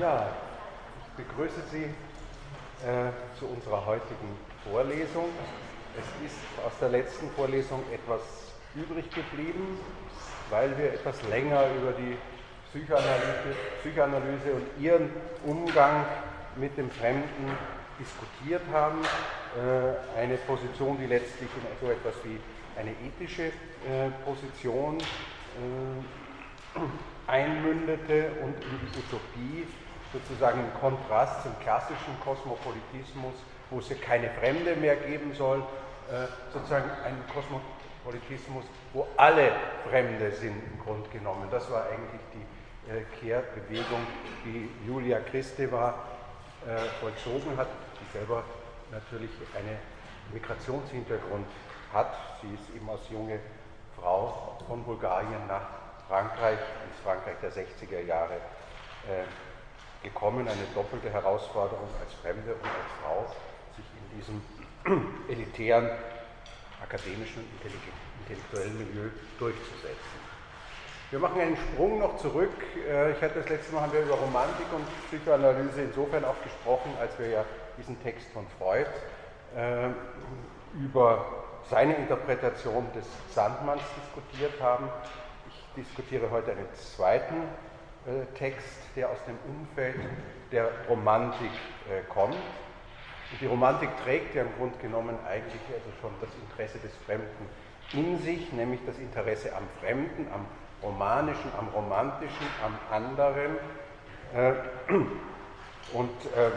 Ja, ich begrüße Sie äh, zu unserer heutigen Vorlesung. Es ist aus der letzten Vorlesung etwas übrig geblieben, weil wir etwas länger über die Psychoanalyse, Psychoanalyse und ihren Umgang mit dem Fremden diskutiert haben. Äh, eine Position, die letztlich in so etwas wie eine ethische äh, Position äh, einmündete und in die Utopie sozusagen im Kontrast zum klassischen Kosmopolitismus, wo es ja keine Fremde mehr geben soll, sozusagen ein Kosmopolitismus, wo alle Fremde sind im Grunde genommen. Das war eigentlich die Kehrbewegung, die Julia Kristeva vollzogen hat, die selber natürlich einen Migrationshintergrund hat. Sie ist eben als junge Frau von Bulgarien nach Frankreich, ins Frankreich der 60er Jahre äh, gekommen. Eine doppelte Herausforderung als Fremde und als Frau, sich in diesem elitären, akademischen und intellektuellen Milieu durchzusetzen. Wir machen einen Sprung noch zurück. Äh, ich hatte das letzte Mal haben wir über Romantik und Psychoanalyse insofern auch gesprochen, als wir ja diesen Text von Freud äh, über seine Interpretation des Sandmanns diskutiert haben. Ich diskutiere heute einen zweiten Text, der aus dem Umfeld der Romantik äh, kommt. Und die Romantik trägt ja im Grunde genommen eigentlich also schon das Interesse des Fremden in sich, nämlich das Interesse am Fremden, am Romanischen, am Romantischen, am anderen. Äh, und äh,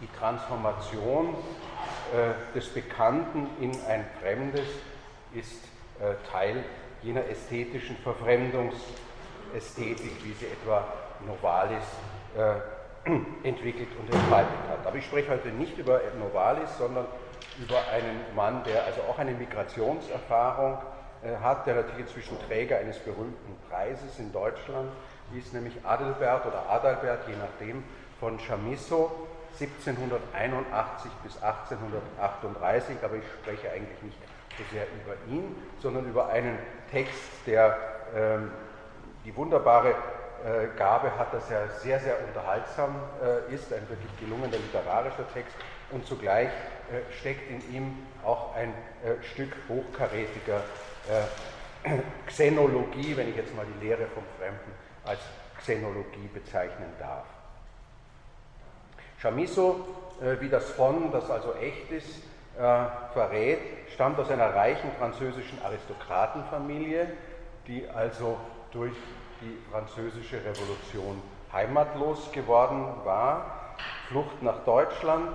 die Transformation äh, des Bekannten in ein Fremdes ist äh, Teil jener ästhetischen Verfremdungsästhetik, wie sie etwa Novalis äh, entwickelt und entfaltet hat. Aber ich spreche heute nicht über Novalis, sondern über einen Mann, der also auch eine Migrationserfahrung hat, der natürlich inzwischen Träger eines berühmten Preises in Deutschland ist, nämlich Adelbert oder Adalbert, je nachdem, von Chamisso, 1781 bis 1838, aber ich spreche eigentlich nicht so sehr über ihn, sondern über einen Text, der ähm, die wunderbare äh, Gabe hat, dass er sehr, sehr unterhaltsam äh, ist, ein wirklich gelungener literarischer Text und zugleich äh, steckt in ihm auch ein Stück hochkarätiger Xenologie, wenn ich jetzt mal die Lehre vom Fremden als Xenologie bezeichnen darf. Chamisso, wie das von, das also echt ist, verrät, stammt aus einer reichen französischen Aristokratenfamilie, die also durch die französische Revolution heimatlos geworden war, Flucht nach Deutschland,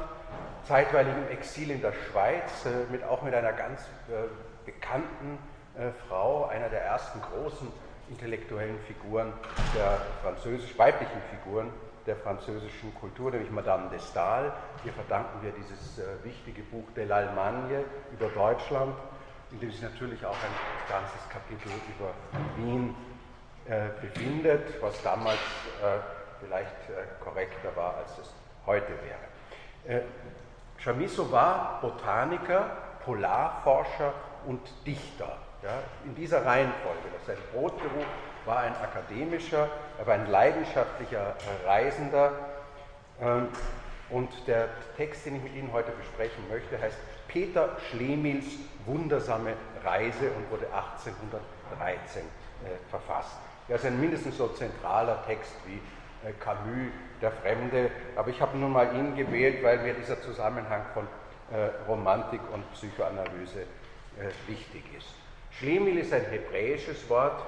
zeitweilig im Exil in der Schweiz, äh, mit, auch mit einer ganz bekannten Frau, einer der ersten großen intellektuellen Figuren der französisch weiblichen Figuren der französischen Kultur, nämlich Madame de Stael. Hier verdanken wir dieses äh, wichtige Buch de l'Allemagne über Deutschland, in dem sich natürlich auch ein ganzes Kapitel über Wien äh, befindet, was damals äh, vielleicht äh, korrekter war, als es heute wäre. Chamisso war Botaniker, Polarforscher und Dichter. Ja, in dieser Reihenfolge. Sein Brotberuf war ein akademischer, er war ein leidenschaftlicher Reisender. Ähm, und der Text, den ich mit Ihnen heute besprechen möchte, heißt Peter Schlemils wundersame Reise und wurde 1813 äh, verfasst. Er ist ein mindestens so zentraler Text wie äh, Camus, der Fremde, aber ich habe nun mal ihn gewählt, weil mir dieser Zusammenhang von äh, Romantik und Psychoanalyse wichtig ist. Schlemil ist ein hebräisches Wort,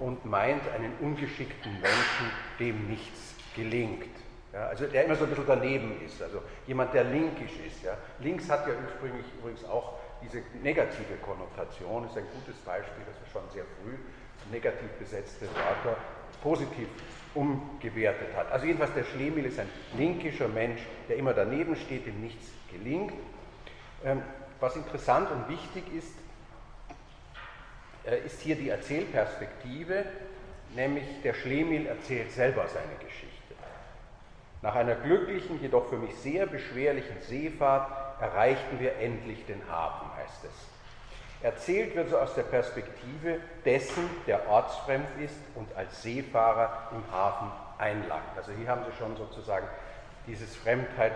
und meint einen ungeschickten Menschen, dem nichts gelingt. Ja, also der immer so ein bisschen daneben ist, also jemand, der linkisch ist. Ja. Links hat ja ursprünglich übrigens auch diese negative Konnotation, ist ein gutes Beispiel, das wir schon sehr früh negativ besetzte Wörter positiv umgewertet hat. Also jedenfalls der Schlemil ist ein linkischer Mensch, der immer daneben steht, dem nichts gelingt. Ähm, was interessant und wichtig ist, äh, ist hier die Erzählperspektive, nämlich der Schlemil erzählt selber seine Geschichte. Nach einer glücklichen, jedoch für mich sehr beschwerlichen Seefahrt erreichten wir endlich den Hafen, heißt es. Erzählt wird so aus der Perspektive dessen, der ortsfremd ist und als Seefahrer im Hafen einlangt. Also hier haben Sie schon sozusagen dieses Fremdheit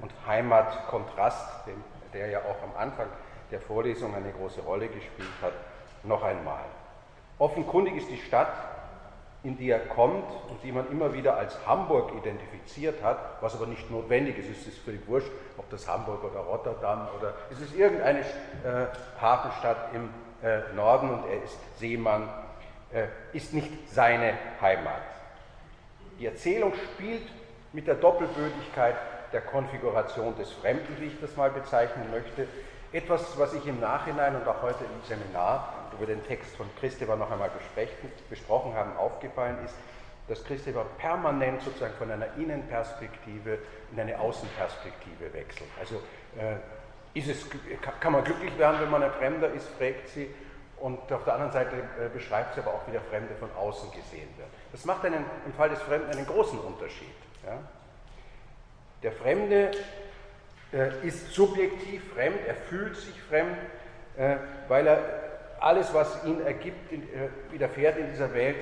und Heimatkontrast, der ja auch am Anfang der Vorlesung eine große Rolle gespielt hat, noch einmal. Offenkundig ist die Stadt, in die er kommt und die man immer wieder als Hamburg identifiziert hat, was aber nicht notwendig ist. Es ist völlig wurscht, ob das Hamburg oder Rotterdam oder es ist irgendeine äh, Hafenstadt im äh, Norden und er ist Seemann, äh, ist nicht seine Heimat. Die Erzählung spielt mit der Doppelbödigkeit der Konfiguration des Fremden, wie ich das mal bezeichnen möchte, etwas, was ich im Nachhinein und auch heute im Seminar über den Text von Christopher noch einmal besprochen haben, aufgefallen ist, dass Christopher permanent sozusagen von einer Innenperspektive in eine Außenperspektive wechselt. Also äh, es, kann man glücklich werden, wenn man ein Fremder ist, fragt sie, und auf der anderen Seite äh, beschreibt sie aber auch, wie der Fremde von außen gesehen wird. Das macht einen, im Fall des Fremden einen großen Unterschied. Ja? Der Fremde äh, ist subjektiv fremd, er fühlt sich fremd, äh, weil er alles, was ihn ergibt, äh, widerfährt in dieser Welt,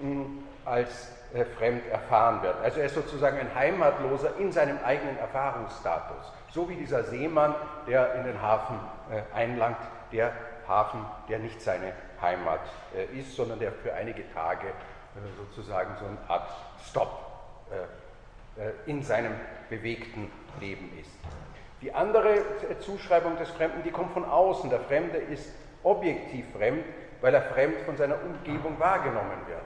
mh, als äh, fremd erfahren wird. Also er ist sozusagen ein Heimatloser in seinem eigenen Erfahrungsstatus. So wie dieser Seemann, der in den Hafen äh, einlangt, der Hafen, der nicht seine Heimat ist, sondern der für einige Tage sozusagen so eine Art Stopp in seinem bewegten Leben ist. Die andere Zuschreibung des Fremden, die kommt von außen. Der Fremde ist objektiv fremd, weil er fremd von seiner Umgebung wahrgenommen wird.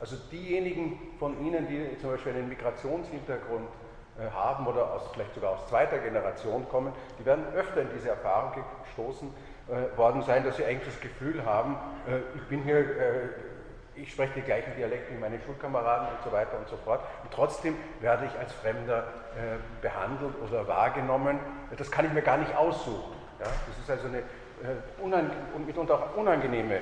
Also diejenigen von Ihnen, die zum Beispiel einen Migrationshintergrund äh, haben oder aus, vielleicht sogar aus zweiter Generation kommen, die werden öfter in diese Erfahrung gestoßen äh, worden sein, dass sie eigentlich das Gefühl haben, äh, ich bin hier ich spreche die gleichen Dialekte wie meine Schulkameraden und so weiter und so fort. Und trotzdem werde ich als Fremder behandelt oder wahrgenommen. Das kann ich mir gar nicht aussuchen. Das ist also eine äh, mitunter auch unangenehme äh,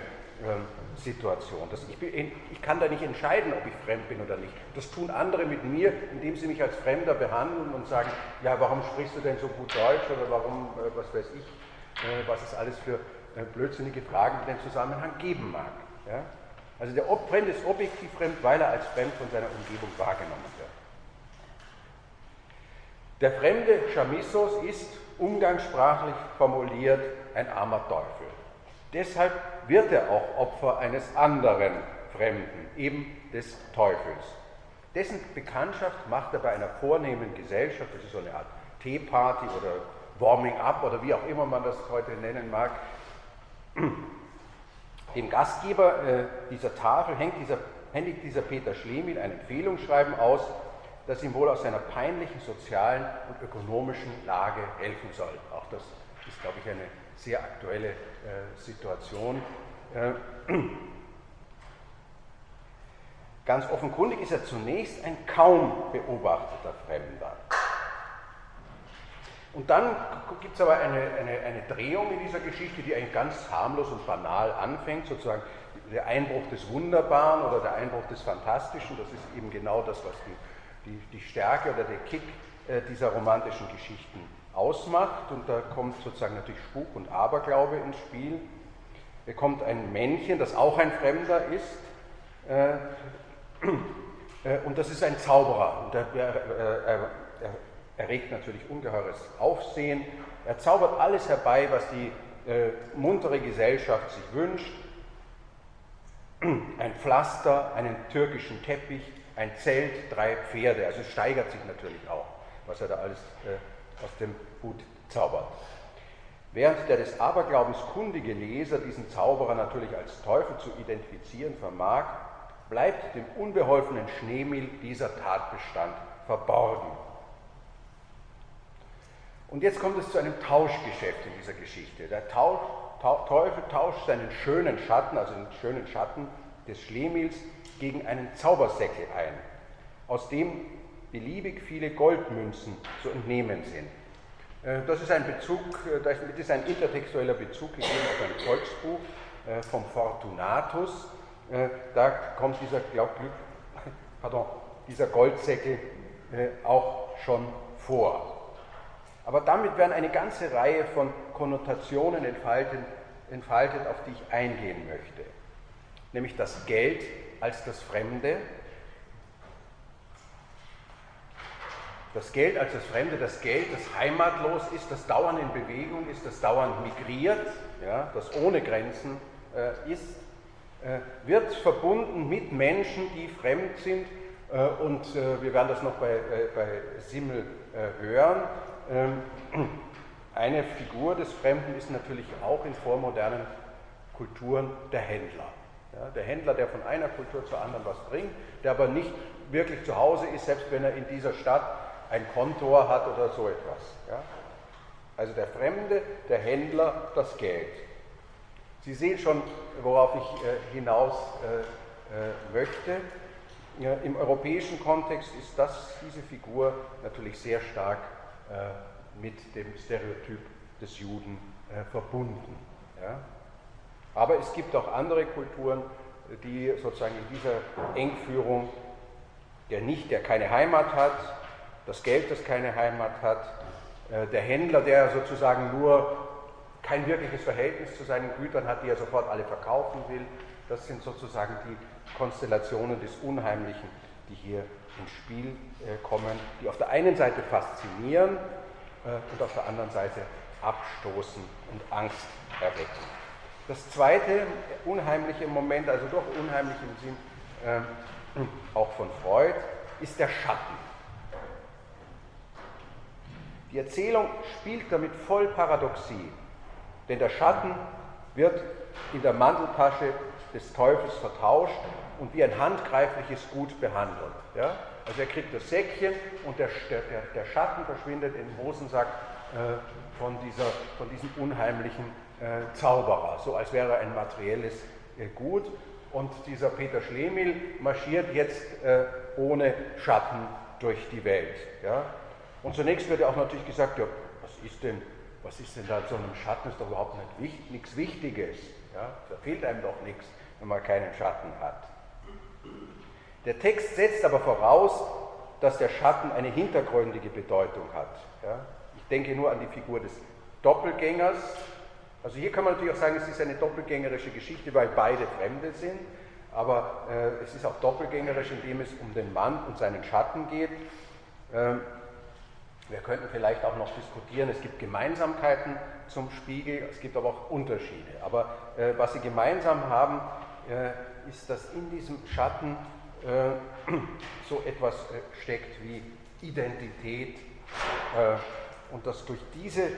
Situation. Das, ich, bin, ich, kann da nicht entscheiden, ob ich fremd bin oder nicht. Das tun andere mit mir, indem sie mich als Fremder behandeln und sagen, ja, warum sprichst du denn so gut Deutsch oder warum, äh, was weiß ich, äh, was es alles für blödsinnige Fragen in den Zusammenhang geben mag. Ja? Also der Fremde ist objektiv fremd, weil er als fremd von seiner Umgebung wahrgenommen wird. Der fremde Chamissos ist umgangssprachlich formuliert ein armer Teufel. Deshalb wird er auch Opfer eines anderen Fremden, eben des Teufels. Dessen Bekanntschaft macht er bei einer vornehmen Gesellschaft, das ist so eine Art Teeparty oder Warming Up oder wie auch immer man das heute nennen mag, dem Gastgeber äh, dieser Tafel hängt dieser, händigt dieser Peter Schlemil ein Empfehlungsschreiben aus, das ihm wohl aus seiner peinlichen sozialen und ökonomischen Lage helfen soll. Auch das ist, glaube ich, eine sehr aktuelle äh, Situation. Äh, ganz offenkundig ist er zunächst ein kaum beobachteter Fremder. Und dann gibt es aber eine, eine, eine, Drehung in dieser Geschichte, die eigentlich ganz harmlos und banal anfängt, sozusagen der Einbruch des Wunderbaren oder der Einbruch des Fantastischen. Das ist eben genau das, was die, die, die Stärke oder der Kick äh, dieser romantischen Geschichten ausmacht. Und da kommt sozusagen natürlich Spuk und Aberglaube ins Spiel. Da kommt ein Männchen, das auch ein Fremder ist. Äh, äh, und das ist ein Zauberer. Und der, er, er, erregt natürlich ungeheures Aufsehen. Er zaubert alles herbei, was die äh, muntere Gesellschaft sich wünscht. Ein Pflaster, einen türkischen Teppich, ein Zelt, drei Pferde. Also steigert sich natürlich auch, was er da alles äh, aus dem Hut zaubert. Während der des Aberglaubens kundige Leser diesen Zauberer natürlich als Teufel zu identifizieren vermag, bleibt dem unbeholfenen Schneemil dieser Tatbestand verborgen. Und jetzt kommt es zu einem Tauschgeschäft in dieser Geschichte. Der Tausch, Teufel tauscht seinen schönen Schatten, also den schönen Schatten des Schlemils, gegen einen Zaubersäckel ein, aus dem beliebig viele Goldmünzen zu entnehmen sind. Äh, das ist ein Bezug, äh, das ist ein intertextueller Bezug gegeben auf ein Volksbuch äh, vom Fortunatus. Da kommt dieser, Glück, pardon, dieser Goldsäckel auch schon vor. Aber damit werden eine ganze Reihe von Konnotationen entfaltet, entfaltet, auf die ich eingehen möchte. Nämlich das Geld als das Fremde. Das Geld als das Fremde, das Geld, das heimatlos ist, das dauernd in Bewegung ist, das dauernd migriert, ja, das ohne Grenzen äh, ist, äh, wird verbunden mit Menschen, die fremd sind. Äh, und äh, wir werden das noch bei, bei Simmel äh, hören. Ähm, eine Figur des Fremden ist natürlich auch in vormodernen Kulturen der Händler. Ja, der Händler, der von einer Kultur zur anderen was bringt, der aber nicht wirklich zu Hause ist, selbst wenn er in dieser Stadt ein Kontor hat oder so etwas. Ja. Also der Fremde, der Händler, das Geld. Sie sehen schon, worauf ich äh, hinaus äh, äh, möchte. Im europäischen Kontext ist das, diese Figur natürlich sehr stark mit dem Stereotyp des Juden verbunden. Ja. Aber es gibt auch andere Kulturen, die sozusagen in dieser Engführung der nicht, der keine Heimat hat, das Geld, das keine Heimat hat, äh, der Händler, der sozusagen nur kein wirkliches Verhältnis zu seinen Gütern hat, die er sofort alle verkaufen will. Das sind sozusagen die Konstellationen des Unheimlichen, die hier ins Spiel äh, kommen, die auf der einen Seite faszinieren äh, und auf der anderen Seite abstoßen und Angst erwecken. Das zweite unheimliche Moment, also doch unheimlich im Sinn äh, auch von Freud, ist der Schatten. Die Erzählung spielt damit voll Paradoxie, denn der Schatten wird in der Manteltasche des Teufels vertauscht und wie ein handgreifliches Gut behandelt. Ja? Also er kriegt das Säckchen und der, der, der Schatten verschwindet im Hosensack äh, von, dieser, von diesem unheimlichen äh, Zauberer, so als wäre er ein materielles äh, Gut. Und dieser Peter Schlemihl marschiert jetzt äh, ohne Schatten durch die Welt. Ja? Und zunächst wird ja auch natürlich gesagt, ja, was ist denn, was ist denn da so einem Schatten, ist doch überhaupt nicht, nichts Wichtiges. Ja? Da fehlt einem doch nichts, wenn man keinen Schatten hat. Der Text setzt aber voraus, dass der Schatten eine hintergründige Bedeutung hat. Ja? Ich denke nur an die Figur des Doppelgängers, also hier kann man natürlich auch sagen, es ist eine doppelgängerische Geschichte, weil beide Fremde sind, aber äh, es ist auch doppelgängerisch, indem es um den Mann und seinen Schatten geht. Ähm, wir könnten vielleicht auch noch diskutieren, es gibt Gemeinsamkeiten zum Spiegel, es gibt aber auch Unterschiede. Aber äh, was sie gemeinsam haben, äh, ist, dass in diesem Schatten äh, so etwas äh, steckt wie Identität äh, und dass durch diese äh,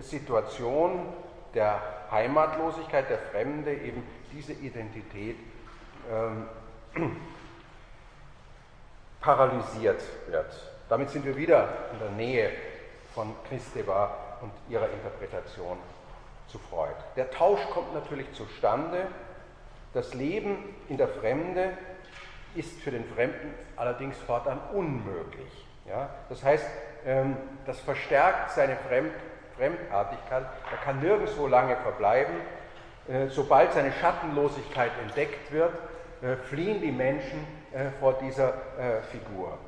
Situation der Heimatlosigkeit, der Fremde, eben diese Identität ähm, paralysiert wird. Damit sind wir wieder in der Nähe von Christeva und ihrer Interpretation zu Freud. Der Tausch kommt natürlich zustande. Das Leben in der Fremde ist für den Fremden allerdings fortan unmöglich. Ja? Das heißt, ähm, das verstärkt seine Fremd Fremdartigkeit. Er kann nirgendwo lange verbleiben. Äh, sobald seine Schattenlosigkeit entdeckt wird, äh, fliehen die Menschen äh, vor dieser Figur.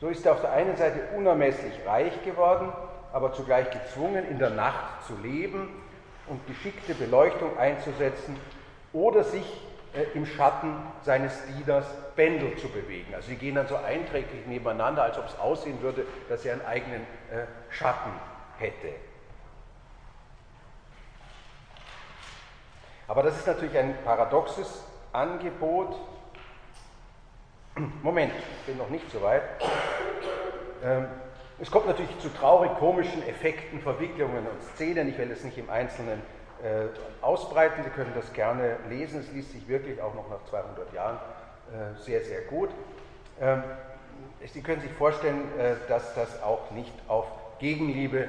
So ist er auf der einen Seite unermesslich reich geworden, aber zugleich gezwungen, in der Nacht zu leben und geschickte Beleuchtung einzusetzen oder sich im Schatten seines Dieners Bändel zu bewegen. Also sie gehen dann so einträglich nebeneinander, als ob es aussehen würde, dass er einen eigenen Schatten hätte. Aber das ist natürlich ein paradoxes Angebot. Moment, ich bin noch nicht so weit. Ähm, es kommt natürlich zu traurig-komischen Effekten, Verwicklungen und Szenen. Ich will es nicht im Einzelnen äh, ausbreiten. Sie können das gerne lesen. Es liest sich wirklich auch noch nach 200 Jahren äh, sehr, sehr gut. Ähm, Sie können sich vorstellen, äh, dass das auch nicht auf Gegenliebe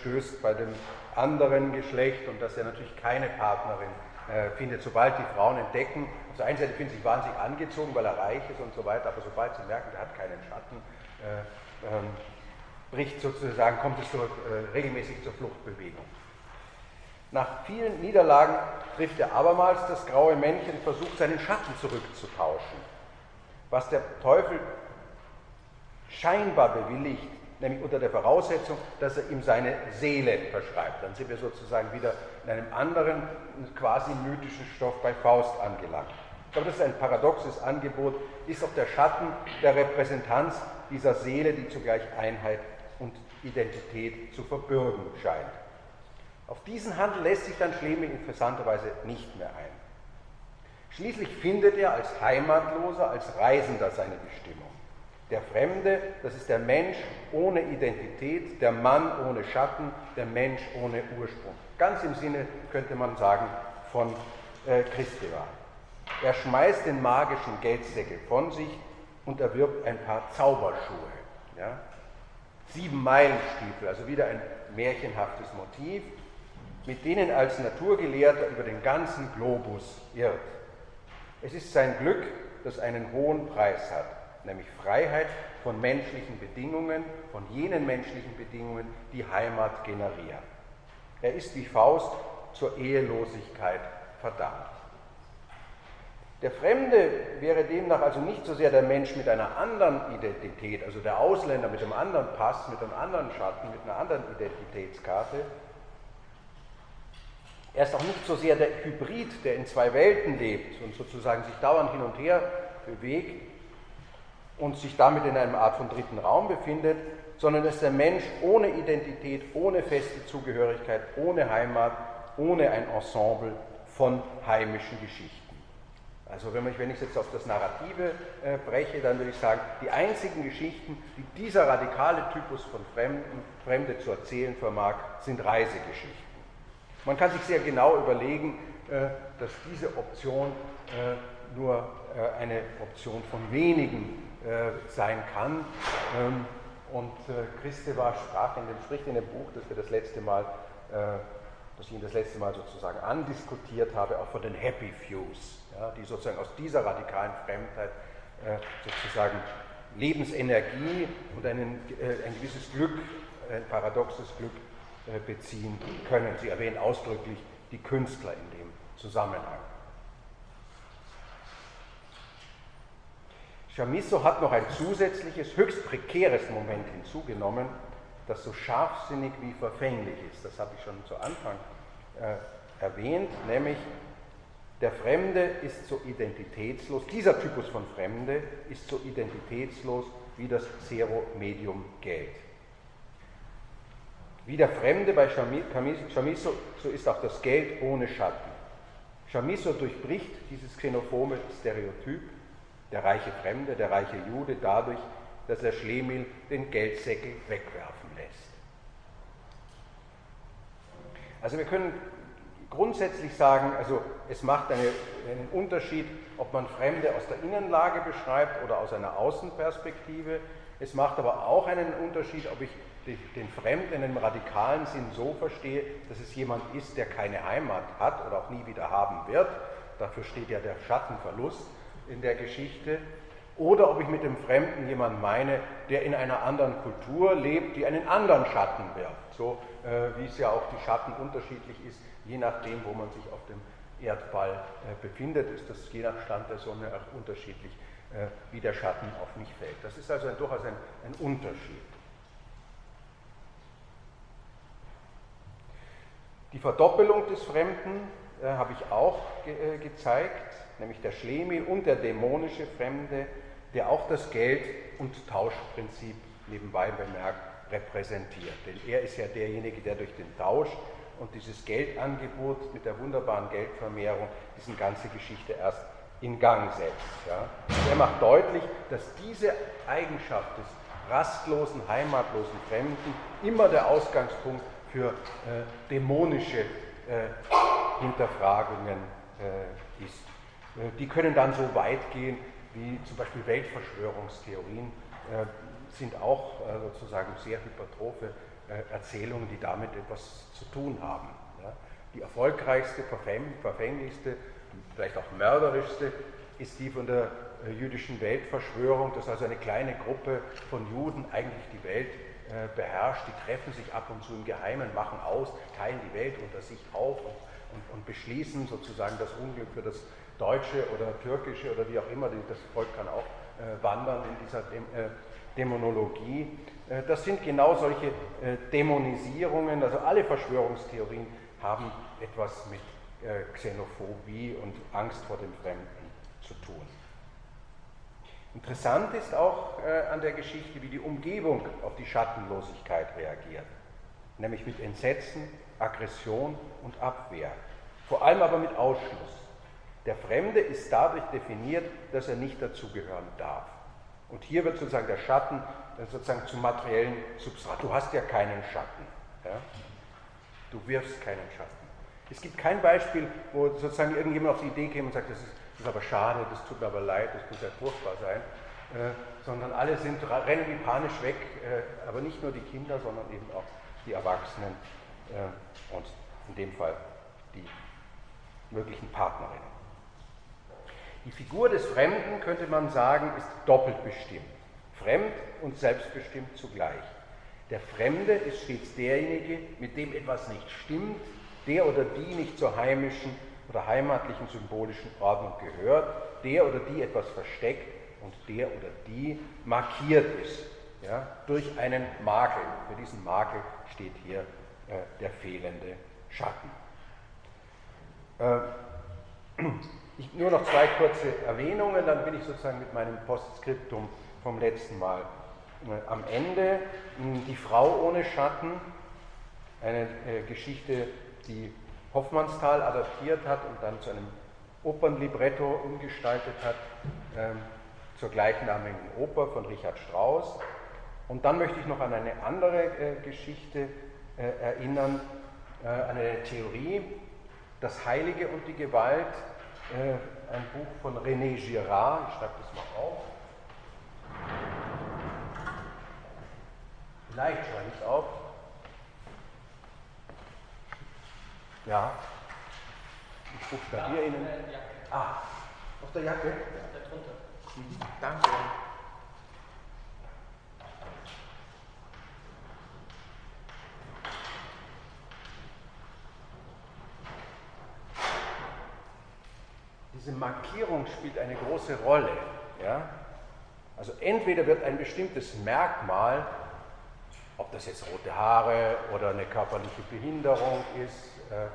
stößt bei dem anderen Geschlecht und dass er natürlich keine Partnerin findet, sobald die Frauen entdecken, auf der einen Seite finden sie sich wahnsinnig angezogen, weil er reich ist und so weiter, aber sobald sie merken, der hat keinen Schatten, äh, ähm, bricht sozusagen, kommt es zur, äh, regelmäßig zur Fluchtbewegung. Nach vielen Niederlagen trifft er abermals das graue Männchen, versucht seinen Schatten zurückzutauschen. Was der Teufel scheinbar bewilligt, nämlich unter der Voraussetzung, dass er ihm seine Seele verschreibt. Dann sind wir sozusagen wieder in einem anderen, quasi mythischen Stoff bei Faust angelangt. Glaube, das ist ein paradoxes Angebot, ist auch der Schatten der Repräsentanz dieser Seele, die zugleich Einheit und Identität zu verbürgen scheint. Auf diesen Handel lässt sich dann Schlemihl interessanterweise nicht mehr ein. Schließlich findet er als Heimatloser, als Reisender seine Bestimmung. Der Fremde, das ist der Mensch ohne Identität, der Mann ohne Schatten, der Mensch ohne Ursprung. Ganz im Sinne, könnte man sagen, von äh, Christeva. Er schmeißt den magischen Geldsäckel von sich und erwirbt ein paar Zauberschuhe. Ja? Sieben Meilenstiefel, also wieder ein märchenhaftes Motiv, mit denen als Naturgelehrter über den ganzen Globus irrt. Es ist sein Glück, das einen hohen Preis hat, nämlich Freiheit von menschlichen Bedingungen, von jenen menschlichen Bedingungen, die Heimat generieren. Er ist wie Faust zur Ehelosigkeit verdammt. Der Fremde wäre demnach also nicht so sehr der Mensch mit einer anderen Identität, also der Ausländer mit einem anderen Pass, mit einem anderen Schatten, mit einer anderen Identitätskarte. Er ist auch nicht so sehr der Hybrid, der in zwei Welten lebt und sozusagen sich dauernd hin und her bewegt und sich damit in einer Art von dritten Raum befindet, sondern ist der Mensch ohne Identität, ohne feste Zugehörigkeit, ohne Heimat, ohne ein Ensemble von heimischen Geschichten. Also wenn, ich, wenn ich jetzt auf das Narrative äh, breche, dann würde ich sagen, die einzigen Geschichten, die dieser radikale Typus von Fremden, Fremde zu erzählen vermag, sind Reisegeschichten. Man kann sich sehr genau überlegen, äh, dass diese Option äh, nur äh, eine Option von wenigen äh, sein kann. Ähm, und äh, Christeva sprach in dem, spricht in dem Buch, das wir das letzte Mal das ich Ihnen das letzte Mal sozusagen andiskutiert habe, auch von den Happy Fews, ja, die sozusagen aus dieser radikalen Fremdheit äh, sozusagen Lebensenergie und einen, äh, ein gewisses Glück, ein paradoxes Glück äh, beziehen können. Sie erwähnen ausdrücklich die Künstler in dem Zusammenhang. Chamisso hat noch ein zusätzliches, höchst prekäres Moment hinzugenommen, das so scharfsinnig wie verfänglich ist. Das habe ich schon zu Anfang äh, erwähnt, nämlich der Fremde ist so identitätslos, dieser Typus von Fremde ist so identitätslos wie das Zero-Medium Geld. Wie der Fremde bei Chamisso, so ist auch das Geld ohne Schatten. Chamisso durchbricht dieses xenophobe Stereotyp, der reiche Fremde, der reiche Jude, dadurch, dass er Schlemihl den Geldsäckel wegwerfen lässt. Also wir können grundsätzlich sagen, also es macht eine, einen Unterschied, ob man Fremde aus der Innenlage beschreibt oder aus einer Außenperspektive. Es macht aber auch einen Unterschied, ob ich den Fremden einem radikalen Sinn so verstehe, dass es jemand ist, der keine Heimat hat oder auch nie wieder haben wird. Dafür steht ja der Schattenverlust in der Geschichte oder ob ich mit dem Fremden jemanden meine, der in einer anderen Kultur lebt, die einen anderen Schatten wirft. So äh, wie es ja auch die Schatten unterschiedlich ist, je nachdem, wo man sich auf dem Erdball äh, befindet, ist das je nach Stand der Sonne auch unterschiedlich, äh, wie der Schatten auf mich fällt. Das ist also ein, durchaus ein, ein Unterschied. Die Verdoppelung des Fremden äh, habe ich auch ge äh, gezeigt, nämlich der Schlemi und der dämonische Fremde der auch das Geld- und Tauschprinzip nebenbei bemerkt repräsentiert. Denn er ist ja derjenige, der durch den Tausch und dieses Geldangebot mit der wunderbaren Geldvermehrung diese ganze Geschichte erst in Gang setzt. Ja. er macht deutlich, dass diese Eigenschaft des rastlosen, heimatlosen Fremden immer der Ausgangspunkt für äh, dämonische äh, Hinterfragungen äh, ist. Äh, die können dann so weit gehen, wie zum Beispiel Weltverschwörungstheorien, äh, sind auch äh, sozusagen sehr hypertrophe äh, Erzählungen, die damit etwas zu tun haben. Die erfolgreichste, verfänglichste, vielleicht auch mörderischste ist die von der jüdischen Weltverschwörung, dass also eine kleine Gruppe von Juden eigentlich die Welt beherrscht, die treffen sich ab und zu im Geheimen, machen aus, teilen die Welt unter sich auf und, und, und beschließen sozusagen das Unglück für das deutsche oder türkische oder wie auch immer, das Volk kann auch äh, wandern in dieser äh, Dämonologie. Äh, das sind genau solche Dämonisierungen, also alle Verschwörungstheorien haben etwas mit Xenophobie und Angst vor dem Fremden zu tun. Interessant ist auch an der Geschichte, wie die Umgebung auf die Schattenlosigkeit reagiert, nämlich mit Entsetzen, Aggression und Abwehr, vor allem aber mit Ausschluss. Der Fremde ist dadurch definiert, dass er nicht dazugehören darf. Und hier wird sozusagen der Schatten sozusagen zum materiellen Substrat. Du hast ja keinen Schatten. Ja? Du wirfst keinen Schatten. Es gibt kein Beispiel, wo sozusagen irgendjemand auf die Idee käme und sagt, das ist ist aber schade, das tut mir aber leid, das muss ja furchtbar sein, äh, sondern alle sind, rennen wie panisch weg, äh, aber nicht nur die Kinder, sondern eben auch die Erwachsenen äh, und in dem Fall die möglichen Partnerinnen. Die Figur des Fremden, könnte man sagen, ist doppelt bestimmt. Fremd und selbstbestimmt zugleich. Der Fremde ist stets derjenige, mit dem etwas nicht stimmt, der oder die nicht zur heimischen oder heimatlichen symbolischen Ordnung gehört, der oder die etwas versteckt und der oder die markiert ist ja, durch einen Makel. Für diesen Makel steht hier äh, der fehlende Schatten. Äh, ich, nur noch zwei kurze Erwähnungen, dann bin ich sozusagen mit meinem Postskriptum vom letzten Mal äh, am Ende. Die Frau ohne Schatten, eine äh, Geschichte, die Hoffmannsthal adaptiert hat und dann zu einem Opernlibretto umgestaltet hat, ähm, zur gleichnamigen Oper von Richard Strauss. Und dann möchte ich noch an eine andere äh, Geschichte äh, erinnern, äh, eine Theorie, Das Heilige und die Gewalt, äh, ein Buch von René Girard, ich schreibe das mal auf. Vielleicht schreibe ich es auf. Ja. Ich buchstabiere ja, Ihnen. Ah, auf der Jacke? Ja, da drunter. Mhm. Danke. Diese Markierung spielt eine große Rolle. Ja? Also entweder wird ein bestimmtes Merkmal, ob das jetzt rote Haare oder eine körperliche Behinderung ist, äh,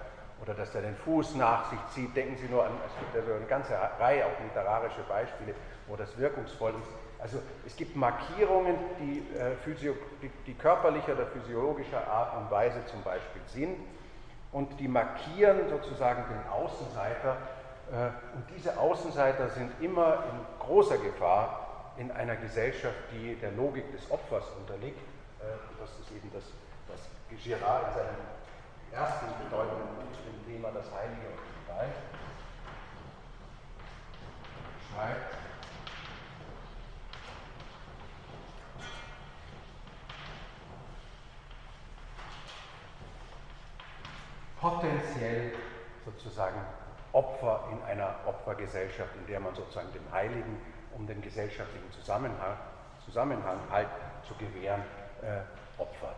oder dass er den Fuß nach sich zieht. Denken Sie nur an, es gibt also eine ganze Reihe auch literarische Beispiele, wo das wirkungsvoll ist. Also es gibt Markierungen, die, äh, die, die körperlicher oder physiologischer Art und Weise zum Beispiel sind und die markieren sozusagen den Außenseiter. Äh, und diese Außenseiter sind immer in großer Gefahr in einer Gesellschaft, die der Logik des Opfers unterliegt. Das ist eben das, was Girard in seinem ersten bedeutenden Buch dem Thema das Heilige und die Gewalt schreibt, potenziell sozusagen Opfer in einer Opfergesellschaft, in der man sozusagen dem Heiligen, um den gesellschaftlichen Zusammenhang, Zusammenhang halt zu gewähren, äh, opfert.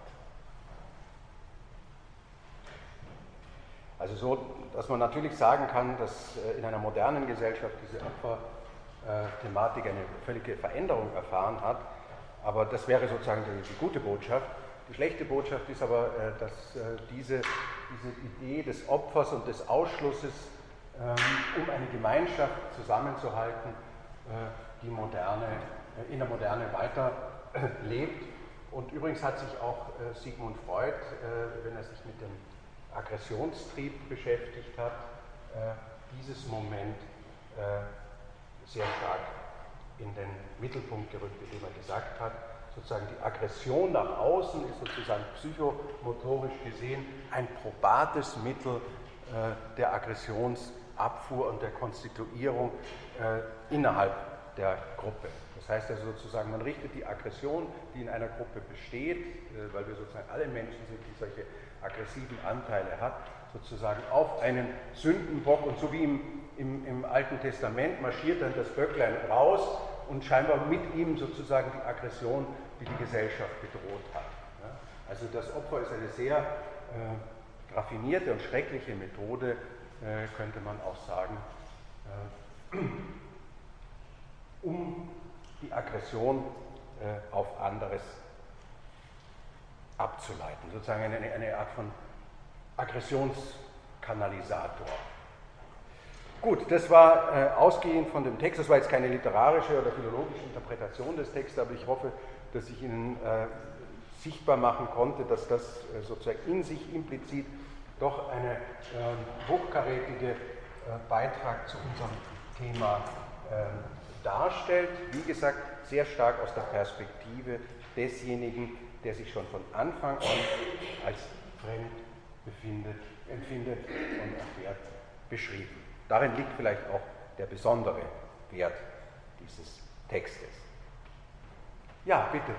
Also so, dass man natürlich sagen kann, dass äh, in einer modernen Gesellschaft diese Opferthematik eine völlige Veränderung erfahren hat. Aber das wäre sozusagen die, die gute Botschaft. Die schlechte Botschaft ist aber, äh, dass äh, diese, diese Idee des Opfers und des Ausschlusses, um eine Gemeinschaft zusammenzuhalten, die Moderne, in der Moderne weiterlebt. Und übrigens hat sich auch Sigmund Freud, wenn er sich mit dem Aggressionstrieb beschäftigt hat, äh, dieses Moment äh, sehr stark in den Mittelpunkt gerückt, indem er gesagt hat, sozusagen die Aggression nach außen ist sozusagen psychomotorisch gesehen ein probates Mittel äh, der Aggressionsabfuhr und der Konstituierung innerhalb der Gruppe. Das heißt also sozusagen, man richtet die Aggression, die in einer Gruppe besteht, weil wir sozusagen alle Menschen sind, die solche aggressiven Anteile hat, sozusagen auf einen Sündenbock und so wie im, im, im Alten Testament marschiert dann das Böcklein raus und scheinbar mit ihm sozusagen die Aggression, die die Gesellschaft bedroht hat. Also das Opfer ist eine sehr äh, raffinierte und schreckliche Methode, äh, könnte man auch sagen, äh, um die Aggression äh, auf anderes abzuleiten, sozusagen eine, eine Art von Aggressionskanalisator. Gut, das war äh, ausgehend von dem Text, das war jetzt keine literarische oder philologische Interpretation des Textes, aber ich hoffe, dass ich Ihnen äh, sichtbar machen konnte, dass das äh, sozusagen in sich implizit doch eine ähm, hochkarätige äh, Beitrag zu unserem Thema ähm, darstellt. Wie gesagt, sehr stark aus der Perspektive desjenigen, der sich schon von Anfang an als fremd befindet, empfindet und erfährt, beschrieben. Darin liegt vielleicht auch der besondere Wert dieses Textes. Ja, bitte.